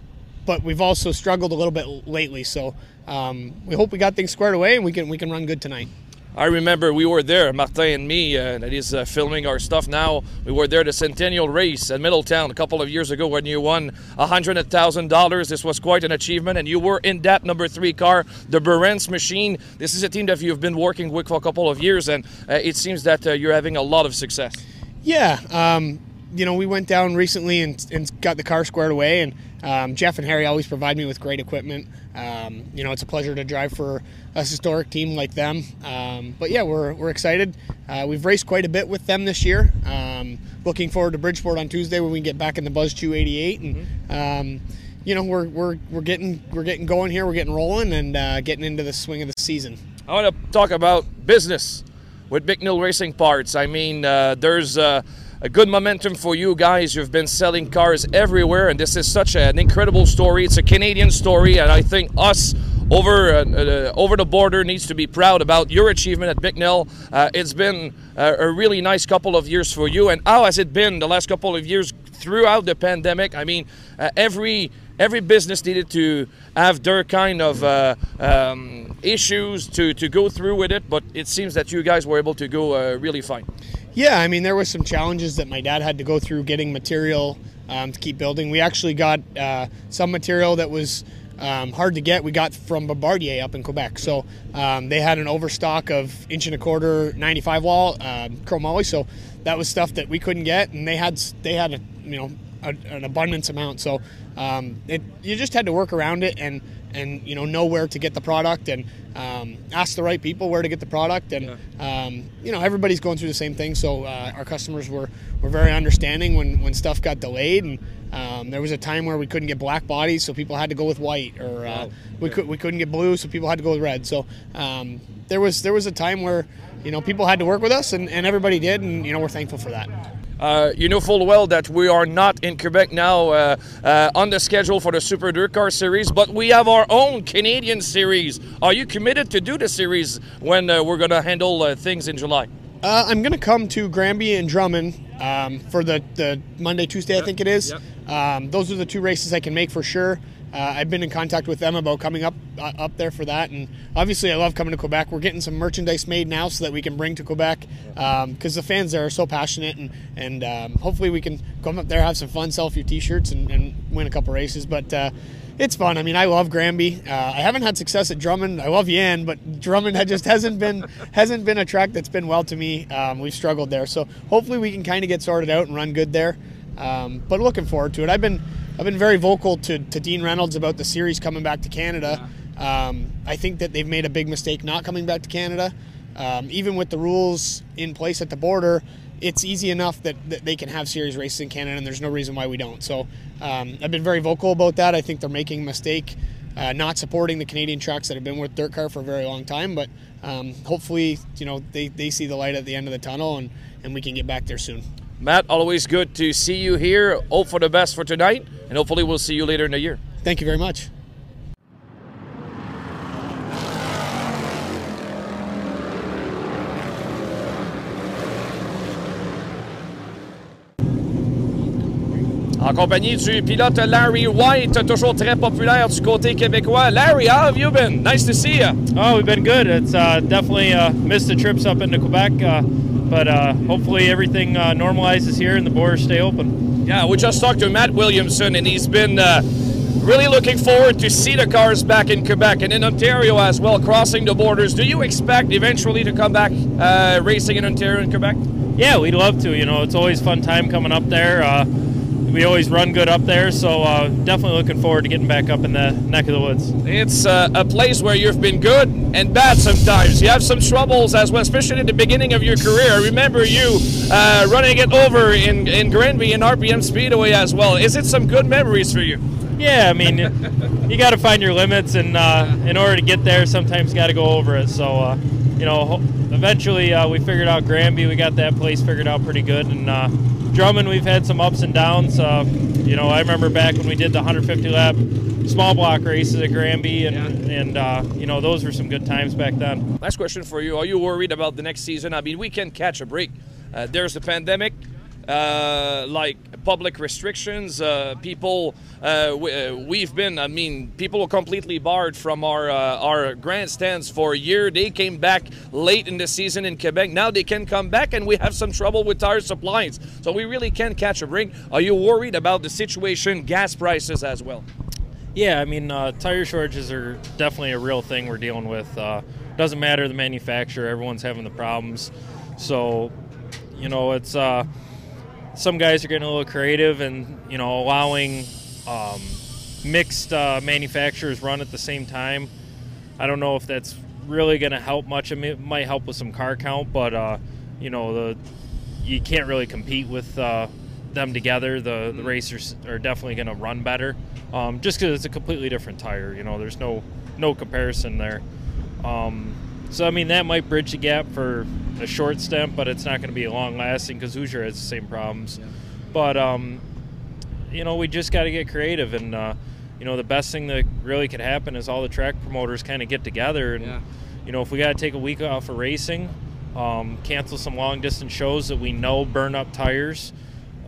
but we've also struggled a little bit lately. So um, we hope we got things squared away and we can we can run good tonight. I remember we were there, Martin and me, uh, that is uh, filming our stuff now. We were there the Centennial Race at Middletown a couple of years ago when you won $100,000. This was quite an achievement, and you were in that number three car, the Berens machine. This is a team that you've been working with for a couple of years, and uh, it seems that uh, you're having a lot of success. Yeah, um, you know, we went down recently and, and got the car squared away, and um, Jeff and Harry always provide me with great equipment. Um, you know, it's a pleasure to drive for a historic team like them. Um, but yeah, we're, we're excited. Uh, we've raced quite a bit with them this year. Um, looking forward to Bridgeport on Tuesday when we get back in the Buzz 288, and um, you know, we're, we're, we're getting we're getting going here. We're getting rolling and uh, getting into the swing of the season. I want to talk about business with Bicknell Racing Parts. I mean, uh, there's uh, a good momentum for you guys. You've been selling cars everywhere, and this is such an incredible story. It's a Canadian story, and I think us over uh, uh, over the border needs to be proud about your achievement at Bicknell. Uh, it's been uh, a really nice couple of years for you, and how has it been the last couple of years throughout the pandemic? I mean, uh, every every business needed to have their kind of um, issues to, to go through with it, but it seems that you guys were able to go really fine. Yeah, I mean, there was some challenges that my dad had to go through getting material um, to keep building. We actually got uh, some material that was um, hard to get. We got from Bombardier up in Quebec, so um, they had an overstock of inch and a quarter 95 wall um, chromoly. So that was stuff that we couldn't get, and they had they had a you know a, an abundance amount. So um, it, you just had to work around it and and you know know where to get the product and um, ask the right people where to get the product and um, you know everybody's going through the same thing. So uh, our customers were, were very understanding when, when stuff got delayed and um, there was a time where we couldn't get black bodies so people had to go with white or uh, we, could, we couldn't get blue so people had to go with red. So um, there was there was a time where you know people had to work with us and, and everybody did and you know we're thankful for that Uh, you know full well that we are not in Quebec now uh, uh, on the schedule for the Super Car Series, but we have our own Canadian series. Are you committed to do the series when uh, we're going to handle uh, things in July? Uh, I'm going to come to Granby and Drummond um, for the, the Monday, Tuesday, I think it is. Um, those are the two races I can make for sure. Uh, I've been in contact with them about coming up uh, up there for that, and obviously I love coming to Quebec. We're getting some merchandise made now so that we can bring to Quebec because the fans there are so passionate, and and um, hopefully we can come up there, have some fun, sell a few T-shirts, and, and win a couple races. But uh, it's fun. I mean, I love Granby. Uh, I haven't had success at Drummond. I love Yan, but Drummond just hasn't been hasn't been a track that's been well to me. Um, we've struggled there, so hopefully we can kind of get sorted out and run good there. Um, but looking forward to it. I've been I've been very vocal to, to Dean Reynolds about the series coming back to Canada. Um, I think that they've made a big mistake not coming back to Canada. Um, even with the rules in place at the border, it's easy enough that, that they can have series races in Canada, and there's no reason why we don't. So um, I've been very vocal about that. I think they're making a mistake. Uh, not supporting the Canadian tracks that have been with dirt car for a very long time, but um, hopefully, you know, they, they see the light at the end of the tunnel and, and we can get back there soon. Matt, always good to see you here. Hope for the best for tonight, and hopefully we'll see you later in the year. Thank you very much. En compagnie du pilote Larry White, toujours très populaire du côté québécois. Larry, how have you been? Nice to see you. Oh, we've been good. It's uh, definitely uh, missed the trips up into Quebec, uh, but uh, hopefully everything uh, normalizes here and the borders stay open. Yeah, we just talked to Matt Williamson, and he's been uh, really looking forward to see the cars back in Quebec and in Ontario as well, crossing the borders. Do you expect eventually to come back racing in Ontario and Quebec? Yeah, we'd love to. You know, it's always fun time coming up there we always run good up there, so uh, definitely looking forward to getting back up in the neck of the woods. It's uh, a place where you've been good and bad sometimes. You have some troubles as well, especially at the beginning of your career. I remember you uh, running it over in, in Granby and RPM Speedway as well. Is it some good memories for you? Yeah, I mean, you got to find your limits, and uh, in order to get there, sometimes you got to go over it. So, uh, you know, eventually uh, we figured out Granby. We got that place figured out pretty good, and Drummond, we've had some ups and downs. Uh, you know, I remember back when we did the 150 lap small block races at Granby, and, yeah. and uh, you know, those were some good times back then. Last question for you: Are you worried about the next season? I mean, we can catch a break. Uh, there's a pandemic uh, like public restrictions. Uh, people, uh, uh, been, I mean, people are completely barred from our uh, our grandstands for a year. They came back late in the season in Quebec. Now they can come back, and we have some trouble with tire supplies. So we really can catch a break. Are you worried about the situation, gas prices as well? Yeah, I mean, uh, tire shortages are definitely a real thing we're dealing with. doesn't matter the manufacturer; everyone's having the problems. So, you know, it's some guys are getting a little creative and you know allowing um, mixed uh, manufacturers run at the same time. I don't know if that's really going to help much. I mean, It might help with some car count, but uh, you know the you can't really compete with uh, them together. The the racers are definitely going to run better, um, just because it's a completely different tire. You know, there's no no comparison there. Um, so I mean that might bridge the gap for a short stint, but it's not going to be long lasting because Hoosier has the same problems. Yeah. But um, you know, we just got to get creative, and uh, you know, the best thing that really could happen is all the track promoters kind of get together, and yeah. you know, if we got to take a week off of racing, um, cancel some long distance shows that we know burn up tires,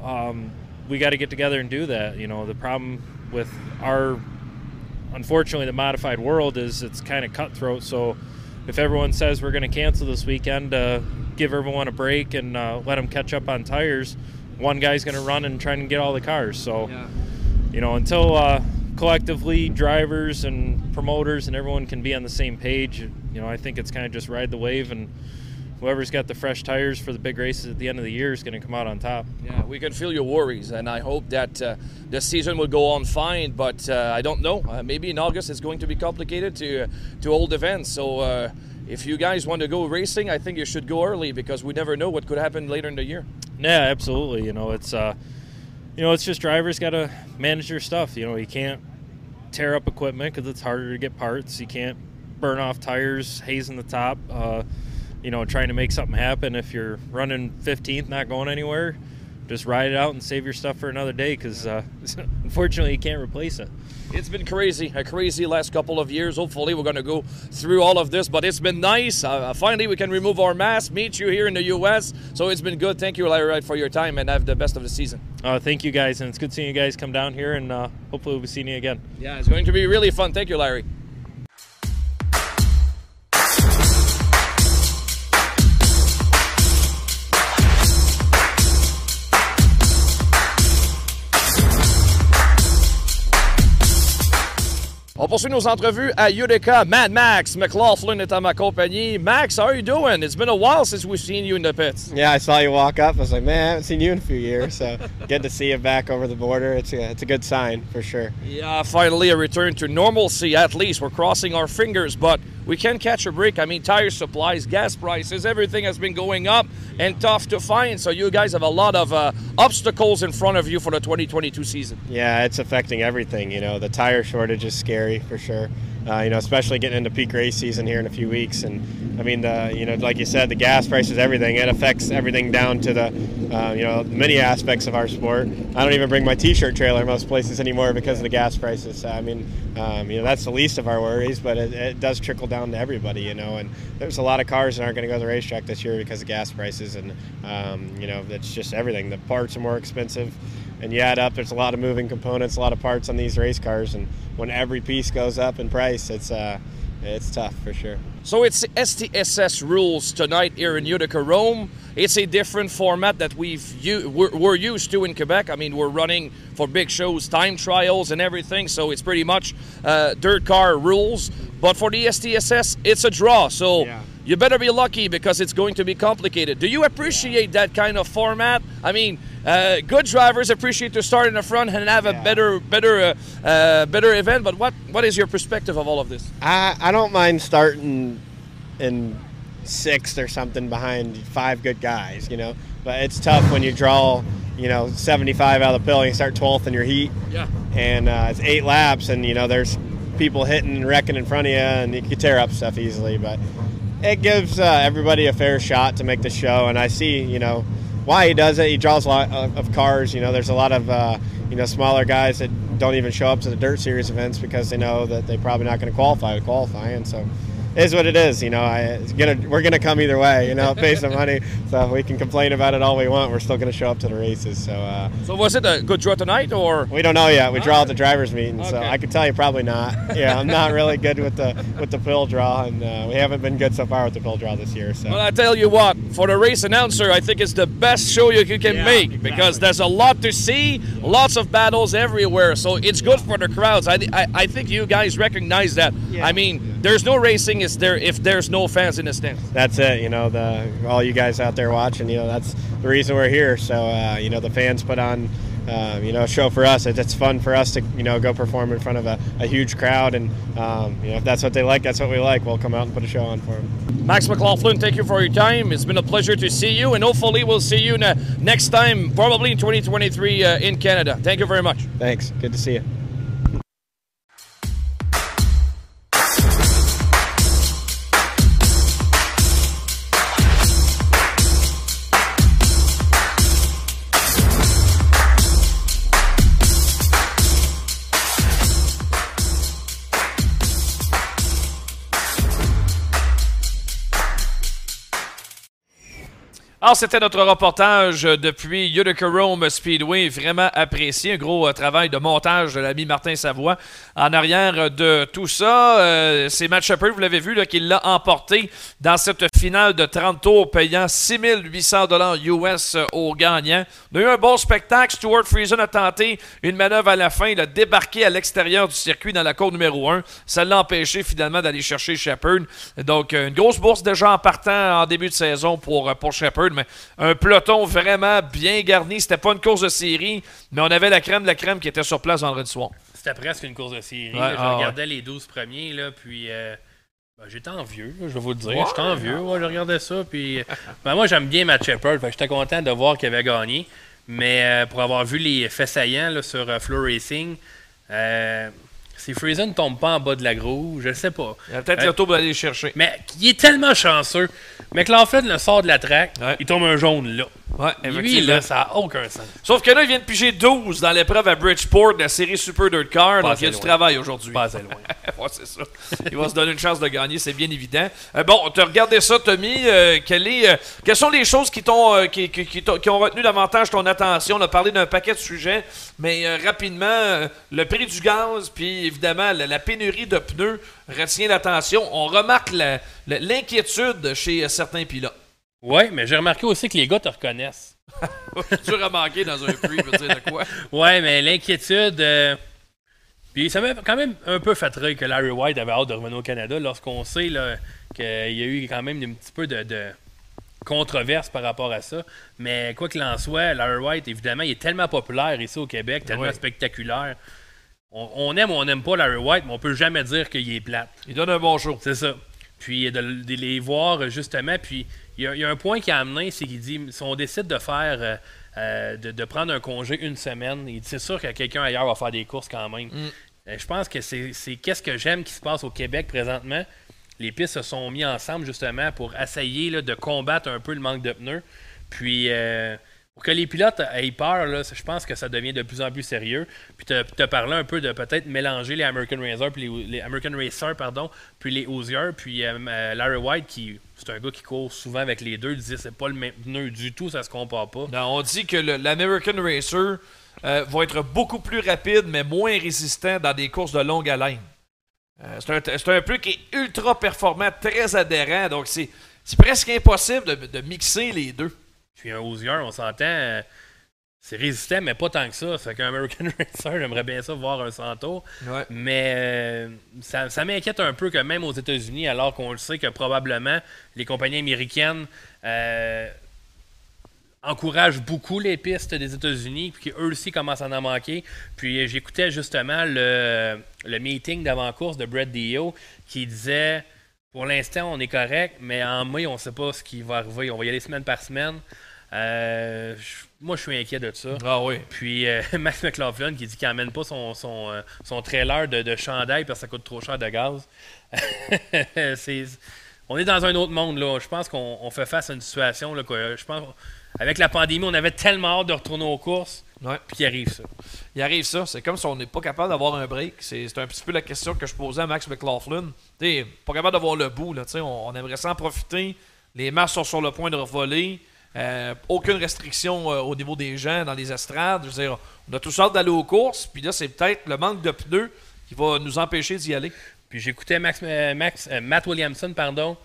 um, we got to get together and do that. You know, the problem with our unfortunately the modified world is it's kind of cutthroat, so if everyone says we're going to cancel this weekend, uh, give everyone a break and uh, let them catch up on tires, one guy's going to run and try and get all the cars. So, yeah. you know, until uh, collectively drivers and promoters and everyone can be on the same page, you know, I think it's kind of just ride the wave and whoever's got the fresh tires for the big races at the end of the year is going to come out on top. Yeah, we can feel your worries, and I hope that uh, the season will go on fine. But uh, I don't know. Uh, maybe in August it's going to be complicated to to hold events. So uh, if you guys want to go racing, I think you should go early because we never know what could happen later in the year. Yeah, absolutely. You know, it's uh, you know, it's just drivers got to manage their stuff. You know, you can't tear up equipment because it's harder to get parts. You can't burn off tires, haze in the top. Uh, you know, trying to make something happen. If you're running 15th, not going anywhere, just ride it out and save your stuff for another day because uh, unfortunately you can't replace it. It's been crazy, a crazy last couple of years. Hopefully, we're going to go through all of this, but it's been nice. Uh, finally, we can remove our mask, meet you here in the U.S. So it's been good. Thank you, Larry for your time, and have the best of the season. Uh, thank you, guys, and it's good seeing you guys come down here, and uh, hopefully, we'll be seeing you again. Yeah, it's going to be really fun. Thank you, Larry. Poursuit nos entrevues à Utica. Mad Max McLaughlin est à ma compagnie. Max, how are you doing? It's been a while since we've seen you in the pits. Yeah, I saw you walk up. I was like, man, I haven't seen you in a few years. So good to see you back over the border. It's a, it's a good sign for sure. Yeah, finally a return to normalcy. At least we're crossing our fingers, but we can't catch a break. I mean, tire supplies, gas prices, everything has been going up and tough to find. So you guys have a lot of uh, obstacles in front of you for the 2022 season. Yeah, it's affecting everything. You know, the tire shortage is scary for sure. Uh, you know, especially getting into peak race season here in a few weeks. And I mean, the you know, like you said, the gas prices, everything. It affects everything down to the uh, you know many aspects of our sport. I don't even bring my T-shirt trailer most places anymore because of the gas prices. I mean, um, you know, that's the least of our worries, but it, it does trickle down to everybody. You know, and there's a lot of cars that aren't going to go to the racetrack this year because of gas prices, and um, you know, it's just everything. The parts are more expensive and you add up there's a lot of moving components a lot of parts on these race cars and when every piece goes up in price it's uh it's tough for sure So it's STSS rules tonight here in Utica, Rome. It's a different format that we've u- we're, we're used to in Quebec. I mean, we're running for big shows, time trials, and everything. So it's pretty much uh, dirt car rules. But for the STSS, it's a draw. So you better be lucky because it's going to be complicated. Do you appreciate that kind of format? I mean, uh, good drivers appreciate to start in the front and have a better, better, uh, uh, better event. But what what is your perspective of all of this? I, I don't mind starting in sixth or something behind five good guys, you know. But it's tough when you draw, you know, 75 out of the pill and you start 12th in your heat. Yeah. And uh, it's eight laps, and, you know, there's people hitting and wrecking in front of you, and you can tear up stuff easily. But it gives uh, everybody a fair shot to make the show. And I see, you know, why he does it. He draws a lot of, cars. You know, there's a lot of, uh, you know, smaller guys that don't even show up to the dirt series events because they know that they're probably not going to qualify to qualify. And so is what it is. You know, I, it's gonna, we're going to come either way, you know, pay some money. So we can complain about it all we want. We're still going to show up to the races. So, uh, So was it a good draw tonight, or we don't know yet. We draw at the drivers' meeting, so I can tell you probably not. Yeah, I'm not really good with the with the pill draw, and uh, we haven't been good so far with the pill draw this year. So Well, I tell you what, for the race announcer, I think it's the best show you can Yeah, make because there's a lot to see, lots of battles everywhere. So it's good for the crowds. I, I, I think you guys recognize that. I mean, there's no racing is there if there's no fans in the stands. that's it. You know, the all you guys out there watching, you know, that's the reason we're here. So uh, you know, the fans put on. Uh, you know, a show for us. It's, it's fun for us to, you know, go perform in front of a, a huge crowd, and um, you know, if that's what they like, that's what we like. We'll come out and put a show on for them. Max McLaughlin, thank you for your time. It's been a pleasure to see you, and hopefully we'll see you ne- next time, probably in 2023 uh, in Canada. Thank you very much. Thanks. Good to see you. Alors, c'était notre reportage depuis Utica Rome Speedway. Vraiment apprécié. Un gros euh, travail de montage de l'ami Martin Savoie. En arrière de tout ça, euh, c'est Matt Shepard, vous l'avez vu, qui l'a emporté dans cette finale de 30 tours, payant 6800 dollars US au gagnant. On a eu un bon spectacle. Stuart Friesen a tenté une manœuvre à la fin. Il a débarqué à l'extérieur du circuit dans la cour numéro 1. Ça l'a empêché finalement d'aller chercher Shepard. Donc, une grosse bourse déjà en partant en début de saison pour, euh, pour Shepard, mais un peloton vraiment bien garni. C'était pas une course de série, mais on avait la crème de la crème qui était sur place vendredi soir. C'était presque une course de série. Ouais, là. je ah, regardais les 12 premiers, là, puis euh, ben, j'étais envieux, là, je vais vous le dire. Ouais. J'étais envieux, je regardais ça. Puis, euh, ben, moi, j'aime bien Matt Shepard, j'étais content de voir qu'il avait gagné. Mais euh, pour avoir vu les faits saillants là, sur euh, Flow Racing, euh, si Friesen ne tombe pas en bas de la grue, je sais pas. Il a peut-être le tour pour aller le chercher. Mais il est tellement chanceux. McLaughlin le sort de la track, il tombe un jaune là. Ouais, Lui, là, ça n'a aucun sens. Sauf que là, il vient de piger 12 dans l'épreuve à Bridgeport de la série Super Dirt Car. Pas donc, il y a du travail aujourd'hui. Pas assez loin. ouais, c'est ça. Il va se donner une chance de gagner, c'est bien évident. Euh, bon, tu as regardé ça, Tommy. Euh, quelle est, euh, quelles sont les choses qui, t'ont, qui, qui- qui t'ont- qui ont retenu davantage ton attention? On a parlé d'un paquet de sujets, mais rapidement, le prix du gaz, puis évidemment, la, la pénurie de pneus retient l'attention. On remarque l'inquiétude chez certains pilotes. Oui, mais j'ai remarqué aussi que les gars te reconnaissent. dur à manquer dans un prix, veut dire de quoi? Ouais, mais l'inquiétude. euh, Puis ça m'a quand même un peu fatigué que Larry White avait hâte de revenir au Canada lorsqu'on sait qu'il y a eu quand même un petit peu de, de controverse par rapport à ça. Mais quoi qu'il en soit, Larry White, évidemment, il est tellement populaire ici au Québec, tellement Ouais. spectaculaire. On, on aime ou on n'aime pas Larry White, mais on peut jamais dire qu'il est plate. Il donne un bon show. C'est ça. puis de, de les voir justement. Puis il y, a- il y a un point qui a amené, c'est qu'il dit si on décide de faire. euh, euh, de, de prendre un congé une semaine, il c'est sûr que quelqu'un ailleurs va faire des courses quand même. Mm. Euh, je pense que c'est c'est qu'est-ce que j'aime qui se passe au Québec présentement. Les pistes se sont mis ensemble justement pour essayer là, de combattre un peu le manque de pneus. Puis euh, que les pilotes aient peur, là, je pense que ça devient de plus en plus sérieux. Puis tu as parlé un peu de peut-être mélanger les American Racer, puis les, les American pardon, puis les Hoosier, puis euh, euh, Larry White qui c'est un gars qui court souvent avec les deux, il disait c'est pas le même pneu du tout, ça se compare pas. Non, on dit que l'American Racer euh, va être beaucoup plus rapide, mais moins résistant dans des courses de longue haleine. C'est un, un pneu qui est ultra performant, très adhérent, donc c'est presque impossible de mixer les deux. Puis un Hoosier, on s'entend, c'est résistant, mais pas tant que ça. Fait qu'un American Racer, j'aimerais bien ça voir un. Ouais. Mais euh, ça, ça m'inquiète un peu que même aux États-Unis, alors qu'on le sait que probablement les compagnies américaines euh, encouragent beaucoup les pistes des États-Unis, puis qu'eux aussi commencent à en manquer. Puis euh, j'écoutais justement le, le meeting d'avant-course de Brett Dio qui disait pour l'instant, on est correct, mais en mai, on ne sait pas ce qui va arriver. On va y aller semaine par semaine. Euh, moi, je suis inquiet de ça. Ah oui. Puis euh, Max McLaughlin qui dit qu'il n'amène pas son, son, euh, son trailer de, de chandail parce que ça coûte trop cher de gaz. On est dans un autre monde. là. Je pense qu'on on fait face à une situation. Là. Je pense avec la pandémie, on avait tellement hâte de retourner aux courses. Puis il arrive ça. Il arrive ça. C'est comme si on n'est pas capable d'avoir un break. C'est un petit peu la question que je posais à Max McLaughlin. T'sais, pas capable d'avoir le bout. Là, on, aimerait s'en profiter. Les masses sont sur le point de revoler. Euh, aucune restriction euh, au niveau des gens dans les estrades. Je veux dire, on a tous hâte d'aller aux courses. Puis là, c'est peut-être le manque de pneus qui va nous empêcher d'y aller. Puis j'écoutais Max, euh, Max, Matt Williamson, pardon.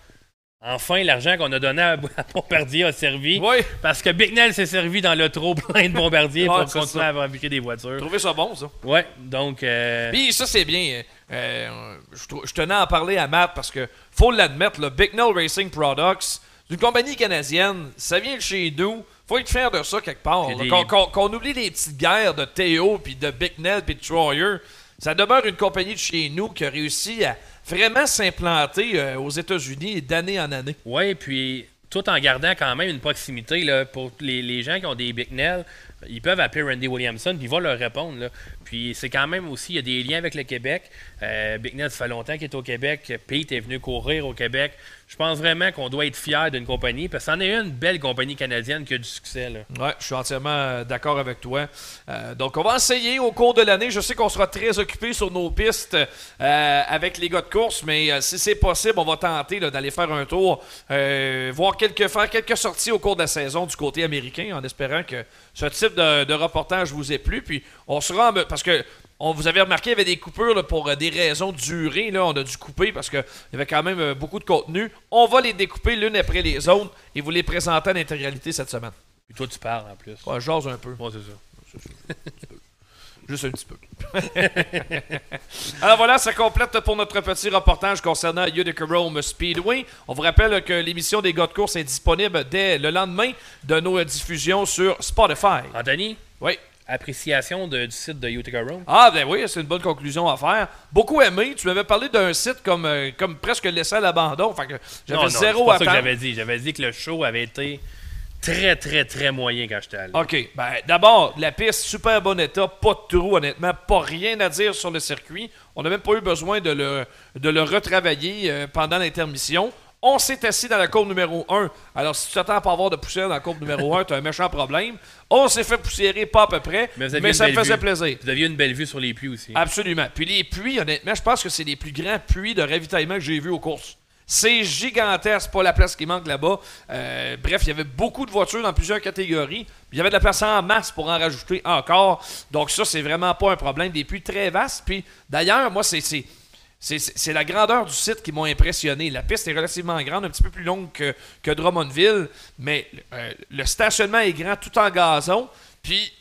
Enfin, l'argent qu'on a donné à, à Bombardier a servi. Oui. Parce que Bicknell s'est servi dans le trop plein de Bombardier pour continuer ça. à fabriquer des voitures. Trouvez ça bon, ça? Ouais, donc. euh, Puis ça, c'est bien. Euh, je, trou- je tenais à en parler à Matt parce que, faut l'admettre, le Bicknell Racing Products, c'est une compagnie canadienne, ça vient de chez nous. Faut être fier de ça quelque part. Des- qu'on oublie les petites guerres de Théo, puis de Bicknell, puis de Troyer. Ça demeure une compagnie de chez nous qui a réussi à vraiment s'implanter euh, aux États-Unis d'année en année. Oui, puis tout en gardant quand même une proximité là, pour les, les gens qui ont des Bicknell, ils peuvent appeler Randy Williamson, puis il va leur répondre. là. Puis c'est quand même aussi, il y a des liens avec le Québec. Euh, Bicknell, ça fait longtemps qu'il est au Québec. Pete est venu courir au Québec. Je pense vraiment qu'on doit être fier d'une compagnie, parce que c'en est une belle compagnie canadienne qui a du succès. Ouais, je suis entièrement euh, d'accord avec toi. Euh, donc, on va essayer au cours de l'année. Je sais qu'on sera très occupé sur nos pistes avec les gars de course, mais si c'est possible, on va tenter d'aller faire un tour, voir quelques, faire quelques sorties au cours de la saison du côté américain, en espérant que ce type de, reportage vous ait plu. Puis, on sera parce que on vous avez remarqué, il y avait des coupures là, pour euh, des raisons de durée. Là, on a dû couper parce qu'il y avait quand même euh, beaucoup de contenu. On va les découper l'une après les autres et vous les présenter en intégralité cette semaine. Puis toi, tu parles en plus. Ouais, j'ose un peu. Ouais, c'est ça. Juste un petit peu. Alors voilà, ça complète pour notre petit reportage concernant Utica Rome Speedway. On vous rappelle que l'émission des gars de course est disponible dès le lendemain de nos diffusions sur Spotify. Anthony? Oui. Appréciation de- du site de Utica Rome? Ah ben oui, c'est une bonne conclusion à faire. Beaucoup aimé. Tu m'avais parlé d'un site comme, euh, comme presque laissé à l'abandon. Fait que Non, j'avais non, zéro c'est pas à ça que j'avais dit. J'avais dit que le show avait été très, très, très moyen quand j'étais allé. OK. Ben, d'abord, la piste, super bon état, pas de trou, honnêtement, pas rien à dire sur le circuit. On n'a même pas eu besoin de le, de le retravailler euh, pendant l'intermission. On s'est assis dans la courbe numéro 1. Alors, si tu t'attends à pas avoir de poussière dans la courbe numéro 1, tu as un méchant problème. On s'est fait poussiérer, pas à peu près, mais, ça me faisait vue. plaisir. Vous aviez une belle vue sur les puits aussi. Absolument. Puis les puits, honnêtement, je pense que c'est les plus grands puits de ravitaillement que j'ai vus aux courses. C'est gigantesque, pas la place qui manque là-bas. Euh, bref, il y avait beaucoup de voitures dans plusieurs catégories. Il y avait de la place en masse pour en rajouter encore. Donc ça, c'est vraiment pas un problème. Des puits très vastes. Puis d'ailleurs, moi, c'est c'est- la grandeur du site qui m'a impressionné. La piste est relativement grande, un petit peu plus longue que, Drummondville, mais euh, le stationnement est grand tout en gazon. Puis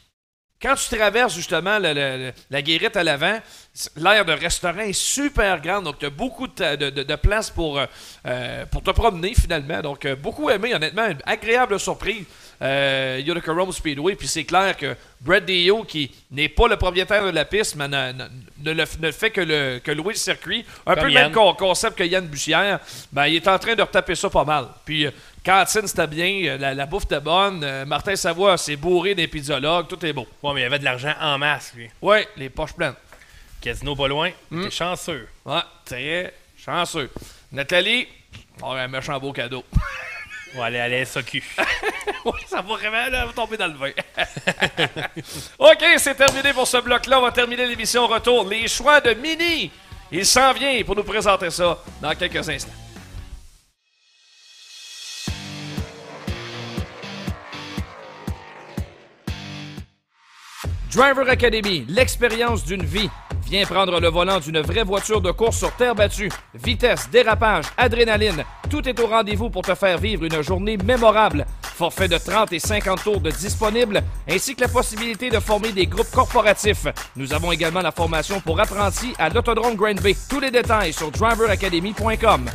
quand tu traverses justement la guérite à l'avant, l'aire de restaurant est super grande. Donc, tu as beaucoup de, place pour, euh, pour te promener finalement. Donc, euh, beaucoup aimé, honnêtement. Une agréable surprise. Euh, Utica Rome Speedway. Puis c'est clair que Brad Dio, qui n'est pas le propriétaire de la piste, mais ne, ne- ne le- ne fait que, le, que louer le circuit, un Comme peu le même con- concept que Yann Bussière, ben, il est en train de retaper ça pas mal. Puis, euh, cantine, c'était bien, euh, la, la bouffe était bonne. euh, Martin Savoie s'est bourré des pizzologues, tout est beau. Ouais, mais il y avait de l'argent en masse, lui. Ouais, les poches pleines. Casino pas loin. Hmm. T'es chanceux. Ouais, très chanceux. Nathalie, on a un méchant beau cadeau. On va aller à. Ouais, ça va vraiment tomber dans le vin. OK, c'est terminé pour ce bloc-là. On va terminer l'émission Retour. Les choix de Mini. Il s'en vient pour nous présenter ça dans quelques instants. Driver Academy, l'expérience d'une vie. Viens prendre le volant d'une vraie voiture de course sur terre battue. Vitesse, dérapage, adrénaline, tout est au rendez-vous pour te faire vivre une journée mémorable. Forfait de 30 et 50 tours de disponible, ainsi que la possibilité de former des groupes corporatifs. Nous avons également la formation pour apprentis à l'Autodrome Grand Bay. Tous les détails sur driveracademy.com.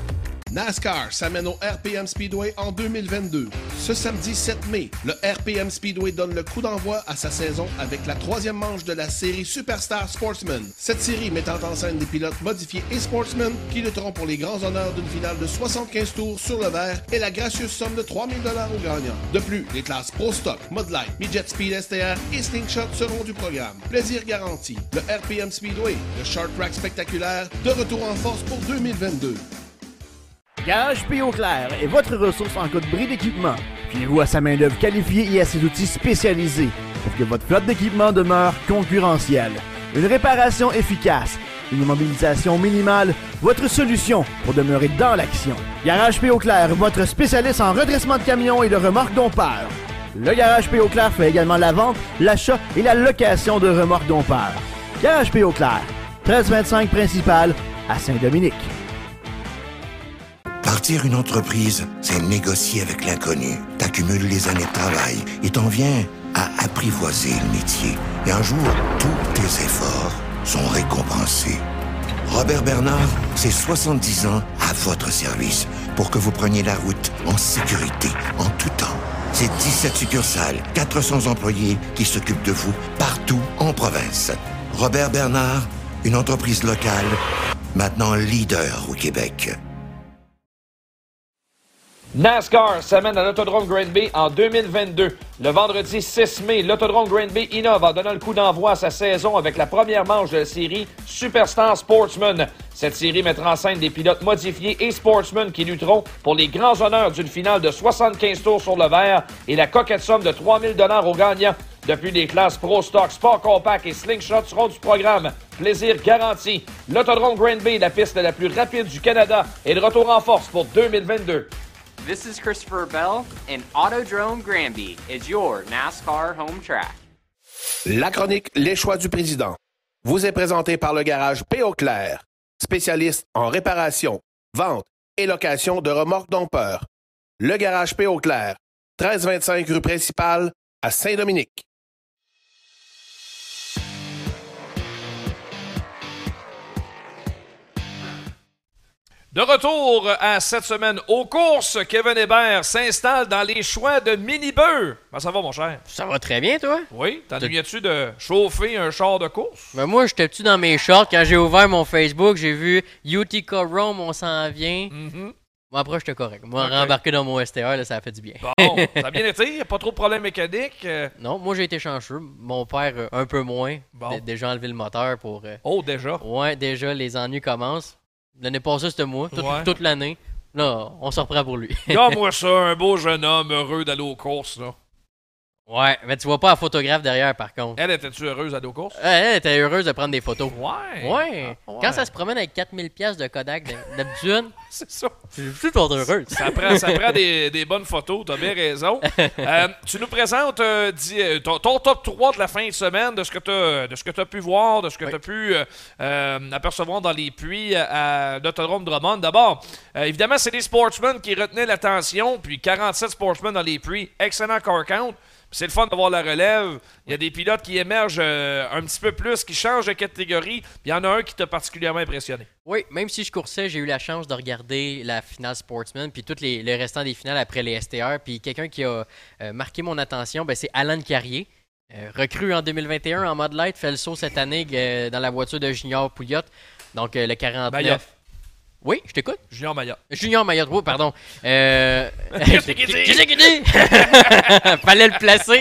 NASCAR s'amène au RPM Speedway en 2022. Ce samedi 7 mai, le RPM Speedway donne le coup d'envoi à sa saison avec la troisième manche de la série Superstar Sportsman. Cette série mettant en scène des pilotes modifiés et sportsmen qui lutteront pour les grands honneurs d'une finale de 75 tours sur le verre et la gracieuse somme de 3000 dollars aux gagnants. De plus, les classes Pro Stock, Mud Light, Midget Speed STR et Slingshot seront du programme. Plaisir garanti. Le RPM Speedway, le short track spectaculaire, de retour en force pour 2022. Garage P.O. Claire est votre ressource en cas de bris d'équipement. Fiez-vous à sa main-d'œuvre qualifiée et à ses outils spécialisés pour que votre flotte d'équipement demeure concurrentielle. Une réparation efficace, une mobilisation minimale, votre solution pour demeurer dans l'action. Garage P.O. Claire, votre spécialiste en redressement de camions et de remorques dompeurs. Le Garage P.O. Claire fait également la vente, l'achat et la location de remorques dompeurs. Garage P.O. Claire, 1325 principal à Saint-Dominique. Partir une entreprise, c'est négocier avec l'inconnu. T'accumules les années de travail et t'en viens à apprivoiser le métier. Et un jour, tous tes efforts sont récompensés. Robert Bernard, c'est 70 ans à votre service pour que vous preniez la route en sécurité, en tout temps. C'est 17 succursales, 400 employés qui s'occupent de vous partout en province. Robert Bernard, une entreprise locale, maintenant leader au Québec. NASCAR s'amène à l'Autodrome Grand Bay en 2022. Le vendredi 6 mai, l'Autodrome Grand Bay innove en donnant le coup d'envoi à sa saison avec la première manche de la série Superstar Sportsman. Cette série mettra en scène des pilotes modifiés et sportsmen qui lutteront pour les grands honneurs d'une finale de 75 tours sur le verre et la coquette somme de 3000 dollars aux gagnants. Depuis les classes Pro Stock, Sport Compact et Slingshot seront du programme. Plaisir garanti. L'Autodrome Grand Bay, la piste la plus rapide du Canada, est de retour en force pour 2022. This is Christopher Bell, and Autodrome Granby is your NASCAR home track. La chronique Les choix du président vous est présentée par le garage P.O. Claire, spécialiste en réparation, vente et location de remorques dompeurs. Le garage P.O. Claire, 1325 rue principale à Saint-Dominique. De retour à cette semaine aux courses, Kevin Hébert s'installe dans les choix de mini-beur. Comment ça va, mon cher? Ça va très bien, toi? Oui, t'ennuyais-tu de chauffer un char de course? Ben moi, j'étais-tu dans mes shorts quand j'ai ouvert mon Facebook, j'ai vu Utica Rome, on s'en vient. Bon, après, j'étais correct. Moi, Ok. rembarquer dans mon STR, là, ça a fait du bien. Bon, ça a bien été, pas trop de problèmes mécaniques. euh. Non, moi, j'ai été chanceux. Mon père, euh, un peu moins. Bon. Déjà enlevé le moteur pour. euh, Oh, déjà? Ouais, déjà, les ennuis commencent. L'année passée, c'était moi. Toute, Ouais. toute l'année. Là, on se reprend pour lui. Regarde-moi ça, un beau jeune homme heureux d'aller aux courses, là. Ouais, mais tu vois pas un photographe derrière, par contre. Elle était-tu heureuse d'aller aux courses? Euh, Elle était heureuse de prendre des photos. Ouais. Ouais. Ah, ouais. Quand ça se promène avec 4000 pièces de Kodak d'habitude, c'est ça. Je suis toujours heureux. Ça prend, ça prend des, des bonnes photos, t'as bien raison. Euh, tu nous présentes euh, dis, euh, ton, ton top 3 de la fin de semaine, de ce que tu as pu voir, de ce que tu as pu apercevoir dans les puits à, à l'Autodrome Drummond. D'abord, évidemment, c'est des sportsmen qui retenaient l'attention, puis 47 sportsmen dans les puits, excellent car count. C'est le fun d'avoir la relève. Il y a des pilotes qui émergent euh, un petit peu plus, qui changent de catégorie. Puis il y en a un qui t'a particulièrement impressionné. Oui, même si je coursais, j'ai eu la chance de regarder la finale Sportsman, puis tous les, les restants des finales après les STR. Puis quelqu'un qui a euh, marqué mon attention, ben, c'est Alan Carrier. Euh, recru en 2021 en mode light, fait le saut cette année dans la voiture de Junior Pouliot. Donc le 49. Mayotte. Oui, je t'écoute. Junior Mayotte. Junior Mayotte, oh, pardon. Euh... Qu'est-ce qu'il dit? Qu'est-ce qu'il dit? Fallait le placer.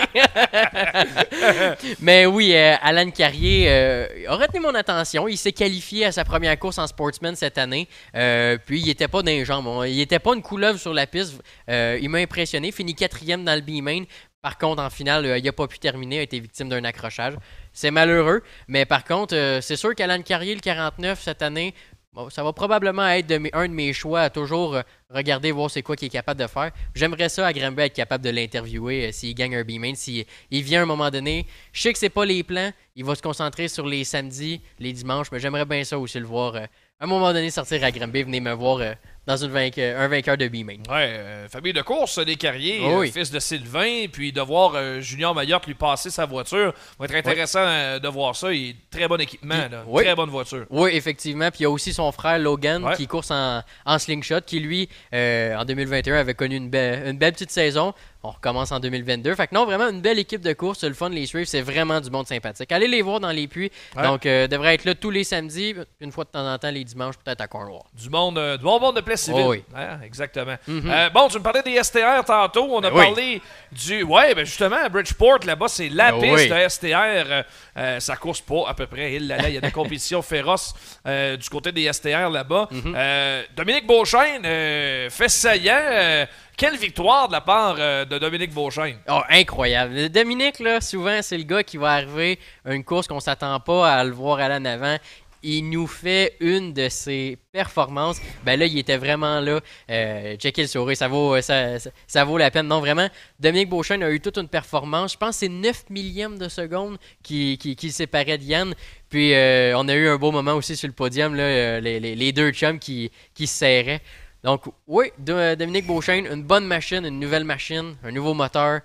Mais oui, euh, Alan Carrier euh, a retenu mon attention. Il s'est qualifié à sa première course en sportsman cette année. Euh, puis il était pas jambes. hein. Il était pas une couleuvre sur la piste. Il m'a impressionné. Fini quatrième dans le B-Main. Par contre, en finale, il n'a pas pu terminer. Il a été victime d'un accrochage. C'est malheureux. Mais par contre, c'est sûr qu'Alan Carrier, le 49 cette année, Bon, ça va probablement être un de mes choix à toujours euh, regarder, voir c'est quoi qu'il est capable de faire. J'aimerais ça à Granby être capable de l'interviewer euh, s'il gagne un B-Main. S'il il vient à un moment donné, je sais que c'est pas les plans, il va se concentrer sur les samedis, les dimanches, mais j'aimerais bien ça aussi le voir euh, à un moment donné sortir à Granby, venez me voir dans une vainque- un vainqueur de B-Main. Ouais, euh, famille de course, les carriers, Oh oui. euh, fils de Sylvain, puis de voir euh, Junior Mayotte lui passer sa voiture. va être intéressant euh, de voir ça. Il très bon équipement, là. Oui. très bonne voiture. Oui, effectivement. Puis il y a aussi son frère Logan Ouais. qui course en, en slingshot, qui lui, euh, en 2021, avait connu une, belle- une belle petite saison. On recommence en 2022. Fait que non, vraiment une belle équipe de course. Le fun, les suivre. C'est vraiment du monde sympathique. Allez les voir dans les puits. Ouais. Donc, euh, devrait être là tous les samedis, une fois de temps en temps les dimanches, peut-être à Cornwall. Du monde, euh, du bon monde de Oh oui. Hein, exactement. Mhm. Euh, bon, tu me parlais des STR tantôt. On a Ben oui. parlé du. Ouais, ben justement, à Bridgeport, là-bas, c'est la Ben piste oui. de STR. Euh, euh, ça course pas à peu près. Il, là, là, il y a des compétitions féroces euh, du côté des STR là-bas. Mhm. Euh, Dominique Beauchesne euh, fait saillant. euh, quelle victoire de la part euh, de Dominique Beauchesne? Oh, incroyable. Dominique, là, souvent, c'est le gars qui va arriver à une course qu'on s'attend pas à le voir aller en avant. Il nous fait une de ses performances. Ben là, il était vraiment là. Euh, checker le sourire, ça vaut, ça, ça- ça vaut la peine. Non, vraiment, Dominique Beauchesne a eu toute une performance. Je pense que c'est 9 millièmes de seconde qui, qui, séparait de Yann. Puis euh, on a eu un beau moment aussi sur le podium, là, euh, les, les- deux chums qui, qui se serraient. Donc, oui, Do- Dominique Beauchesne, une bonne machine, une nouvelle machine, un nouveau moteur.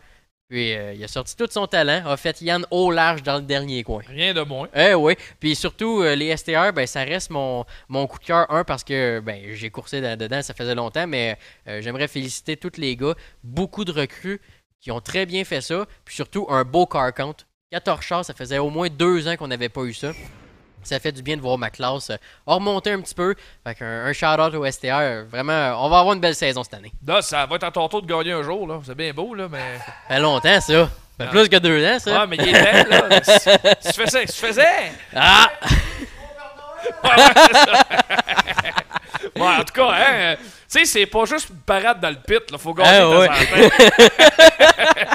Puis euh, il a sorti tout son talent, a fait Yann au large dans le dernier coin. Rien de moins. Eh oui. Puis surtout, euh, les STR, ben, ça reste mon, mon coup de cœur. Un, parce que ben, j'ai coursé dedans, ça faisait longtemps, mais euh, j'aimerais féliciter tous les gars. Beaucoup de recrues qui ont très bien fait ça. Puis surtout, un beau car count. 14 chars, ça faisait au moins deux ans qu'on n'avait pas eu ça. Ça fait du bien de voir ma classe euh, remonter un petit peu. Fait qu'un un shout-out au STR. Vraiment, euh, on va avoir une belle saison cette année. Là, ça va être à ton tour de gagner un jour. là. C'est bien beau, là, mais. Ça fait longtemps, ça. Ça fait Ah. plus que deux ans, ça. Ah, mais il était là. Tu faisais, tu faisais. Ah! Ouais, ouais, c'est ça. Ouais, en tout cas, hein, tu sais, c'est pas juste une parade dans le pit, là, faut gagner Ah, ouais.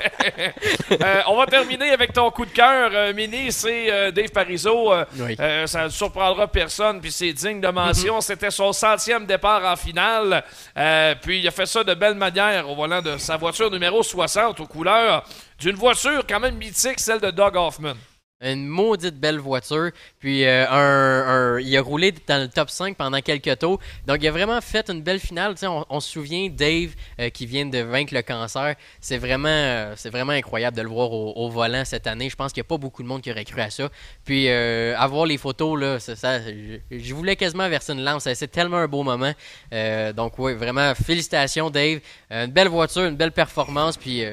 Euh, on va terminer avec ton coup de cœur, euh, Mini, c'est euh, Dave Parizeau. euh, Oui. euh, ça ne surprendra personne, puis c'est digne de mention. Mhm. C'était son centième départ en finale, euh, puis il a fait ça de belle manière au volant de sa voiture numéro 60 aux couleurs d'une voiture quand même mythique, celle de Doug Hoffman. Une maudite belle voiture. Puis euh, un, il a roulé dans le top 5 pendant quelques tours. Donc il a vraiment fait une belle finale. On, se souvient Dave euh, qui vient de vaincre le cancer. C'est vraiment, euh, vraiment incroyable de le voir au, volant cette année. Je pense qu'il n'y a pas beaucoup de monde qui aurait cru à ça. Puis avoir les photos, là, ça, je, voulais quasiment verser une lance. C'est tellement un beau moment. Donc oui, vraiment, félicitations Dave. Une belle voiture, une belle performance. Puis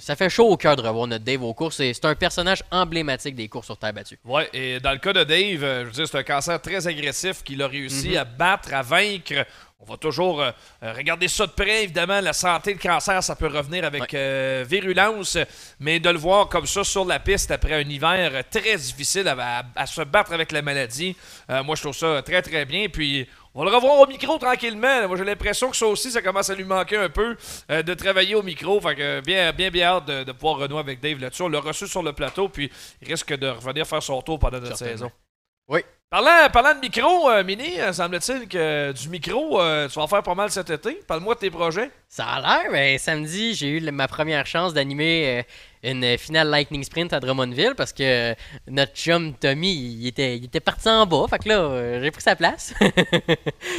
ça fait chaud au cœur de revoir notre Dave aux courses. C'est c'est un personnage emblématique des courses sur terre battue. Ouais, et dans le cas de Dave, euh, je veux dire, c'est un cancer très agressif qu'il a réussi Mhm. à battre, à vaincre. On va toujours euh, euh, regarder ça de près, évidemment. La santé, le cancer, ça peut revenir avec euh, virulence, mais de le voir comme ça sur la piste après un hiver très difficile à, à- à se battre avec la maladie, euh, moi je trouve ça très très bien. Puis on va le revoir au micro tranquillement. Moi j'ai l'impression que ça aussi, ça commence à lui manquer un peu euh, de travailler au micro. Fait que bien, bien, bien hâte de, de pouvoir renouer avec Dave là-dessus. On l'a reçu sur le plateau, puis il risque de revenir faire son tour pendant notre saison. Oui. Parlant, parlant de micro, euh, Mini, euh, semble-t-il que du micro, euh, tu vas en faire pas mal cet été. Parle-moi de tes projets. Ça a l'air, mais samedi, j'ai eu le- ma première chance d'animer euh, une finale Lightning Sprint à Drummondville parce que euh, notre chum Tommy, il était, il était parti en bas. Fait que là, euh, j'ai pris sa place.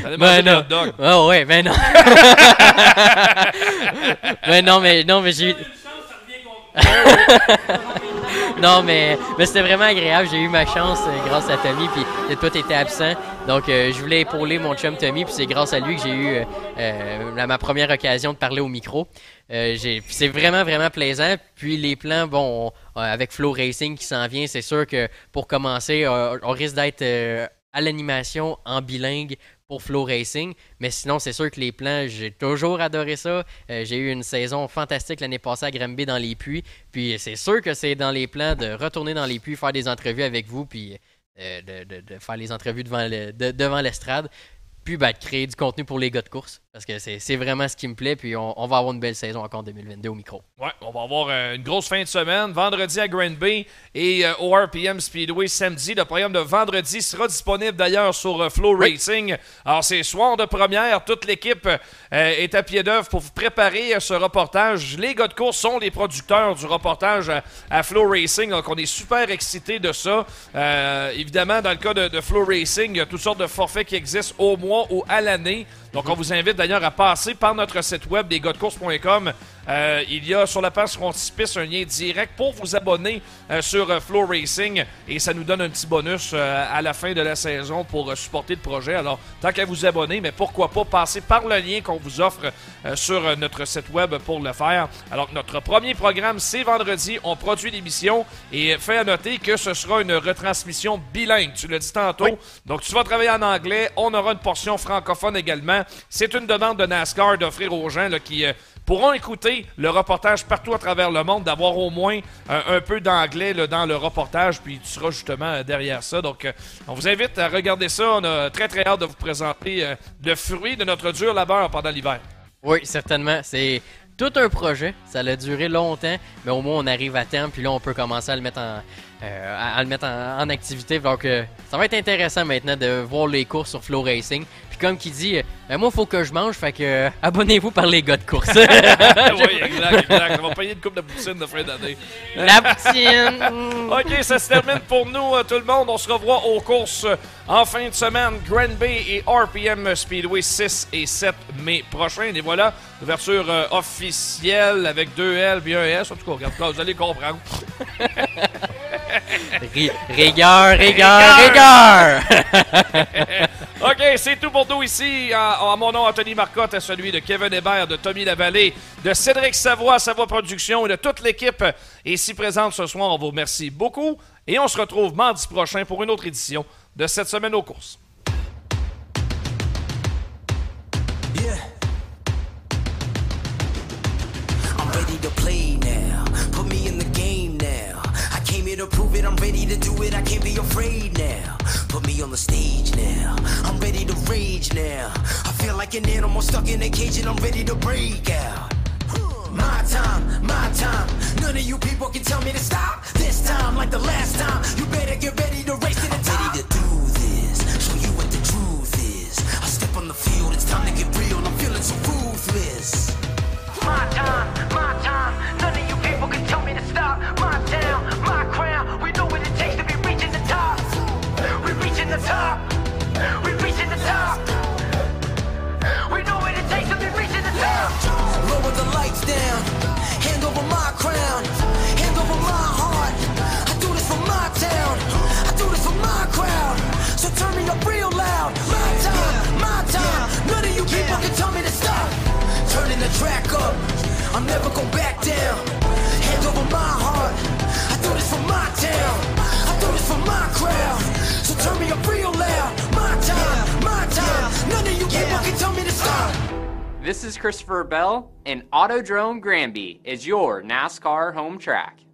T'allais manger des non. hot dogs. Ah ouais, ben non. ben non, mais non, mais j'ai. non, mais, mais c'était vraiment agréable. J'ai eu ma chance euh, grâce à Tommy, puis toi, t'étais absent. Donc, euh, je voulais épauler mon chum Tommy, puis c'est grâce à lui que j'ai eu euh, ma première occasion de parler au micro. C'est vraiment, vraiment plaisant. Puis les plans, bon, on- avec Flow Racing qui s'en vient, c'est sûr que pour commencer, on risque d'être à l'animation en bilingue pour Flow Racing. Mais sinon, c'est sûr que les plans, j'ai toujours adoré ça. Euh, j'ai eu une saison fantastique l'année passée à Granby dans les puits. Puis c'est sûr que c'est dans les plans de retourner dans les puits, faire des entrevues avec vous, puis euh, de, faire les entrevues devant l'estrade. Puis ben, de créer du contenu pour les gars de course. Parce que c'est vraiment ce qui me plaît. Puis on, on va avoir une belle saison encore en 2022 au micro. Ouais, on va avoir euh, une grosse fin de semaine. Vendredi à Grand Bay et euh, au RPM Speedway samedi. Le programme de vendredi sera disponible d'ailleurs sur euh, Flow Racing. Alors, c'est soir de première. Toute l'équipe euh, est à pied d'œuvre pour vous préparer euh, ce reportage. Les gars de course sont les producteurs du reportage à, Flow Racing. Donc, on est super excités de ça. Euh, évidemment, dans le cas de, de Flow Racing, il y a toutes sortes de forfaits qui existent au mois ou à l'année. Donc, on vous invite d'ailleurs à passer par notre site web desgosdecourse.com. Euh, il y a sur la page frontispice un lien direct pour vous abonner euh, sur euh, Flow Racing et ça nous donne un petit bonus euh, à la fin de la saison pour euh, supporter le projet. Alors, tant qu'à vous abonner, mais pourquoi pas passer par le lien qu'on vous offre euh, sur euh, notre site web pour le faire. Alors, notre premier programme, c'est vendredi. On produit l'émission et fait à noter que ce sera une retransmission bilingue. Tu l'as dit tantôt. Donc, tu vas travailler en anglais. On aura une portion francophone également. C'est une demande de NASCAR d'offrir aux gens là, qui. euh, pourront écouter le reportage partout à travers le monde, d'avoir au moins euh, un peu d'anglais dans le reportage, puis tu seras justement euh, derrière ça. Donc, euh, on vous invite à regarder ça. On a très très hâte de vous présenter le fruit de notre dur labeur pendant l'hiver. Oui, certainement. C'est tout un projet. Ça a duré longtemps, mais au moins on arrive à terme. Puis là, on peut commencer à le mettre en, à, à le mettre en, en activité. Donc, euh, ça va être intéressant maintenant de voir les courses sur Flow Racing. Puis comme qui dit, euh, Ben, moi, faut que je mange. Fait que euh, abonnez-vous par les gars de course. oui, exact, exact. On va payer une coupe de poutine de fin d'année. La poutine! OK, ça se termine pour nous, euh, tout le monde. On se revoit aux courses euh, en fin de semaine. Grand Bay et RPM Speedway 6 et 7 mai prochain. Et voilà, ouverture euh, officielle avec deux L et un S. En tout cas, regarde, vous allez comprendre. Ri- rigueur, rigueur, rigueur! OK, c'est tout pour nous ici. En, en mon nom, Anthony Marcotte, à celui de Kevin Hébert, de Tommy Lavallée, de Cédric Savoie, Savoie Production et de toute l'équipe ici présente ce soir. On vous remercie beaucoup et on se retrouve mardi prochain pour une autre édition de cette semaine aux courses. Yeah. To prove it. I'm ready to do it. I can't be afraid now. Put me on the stage now. I'm ready to rage now. I feel like an animal stuck in a cage and I'm ready to break out. My time, my time. None of you people can tell me to stop. This time, like the last time, you better get ready to race to the. I'm ready to do this. Show you what the truth is. I step on the field, it's time to get real. I'm feeling so ruthless. My time, my time. None of you people can tell me to stop. My town, track up. I'm never gonna back down. Hand over my heart. I do this for my town. I do this for my crowd. So turn me up real loud. My time, my time. None of you people can tell me to stop. This is Christopher Bell, and Autodrome Granby is your NASCAR home track.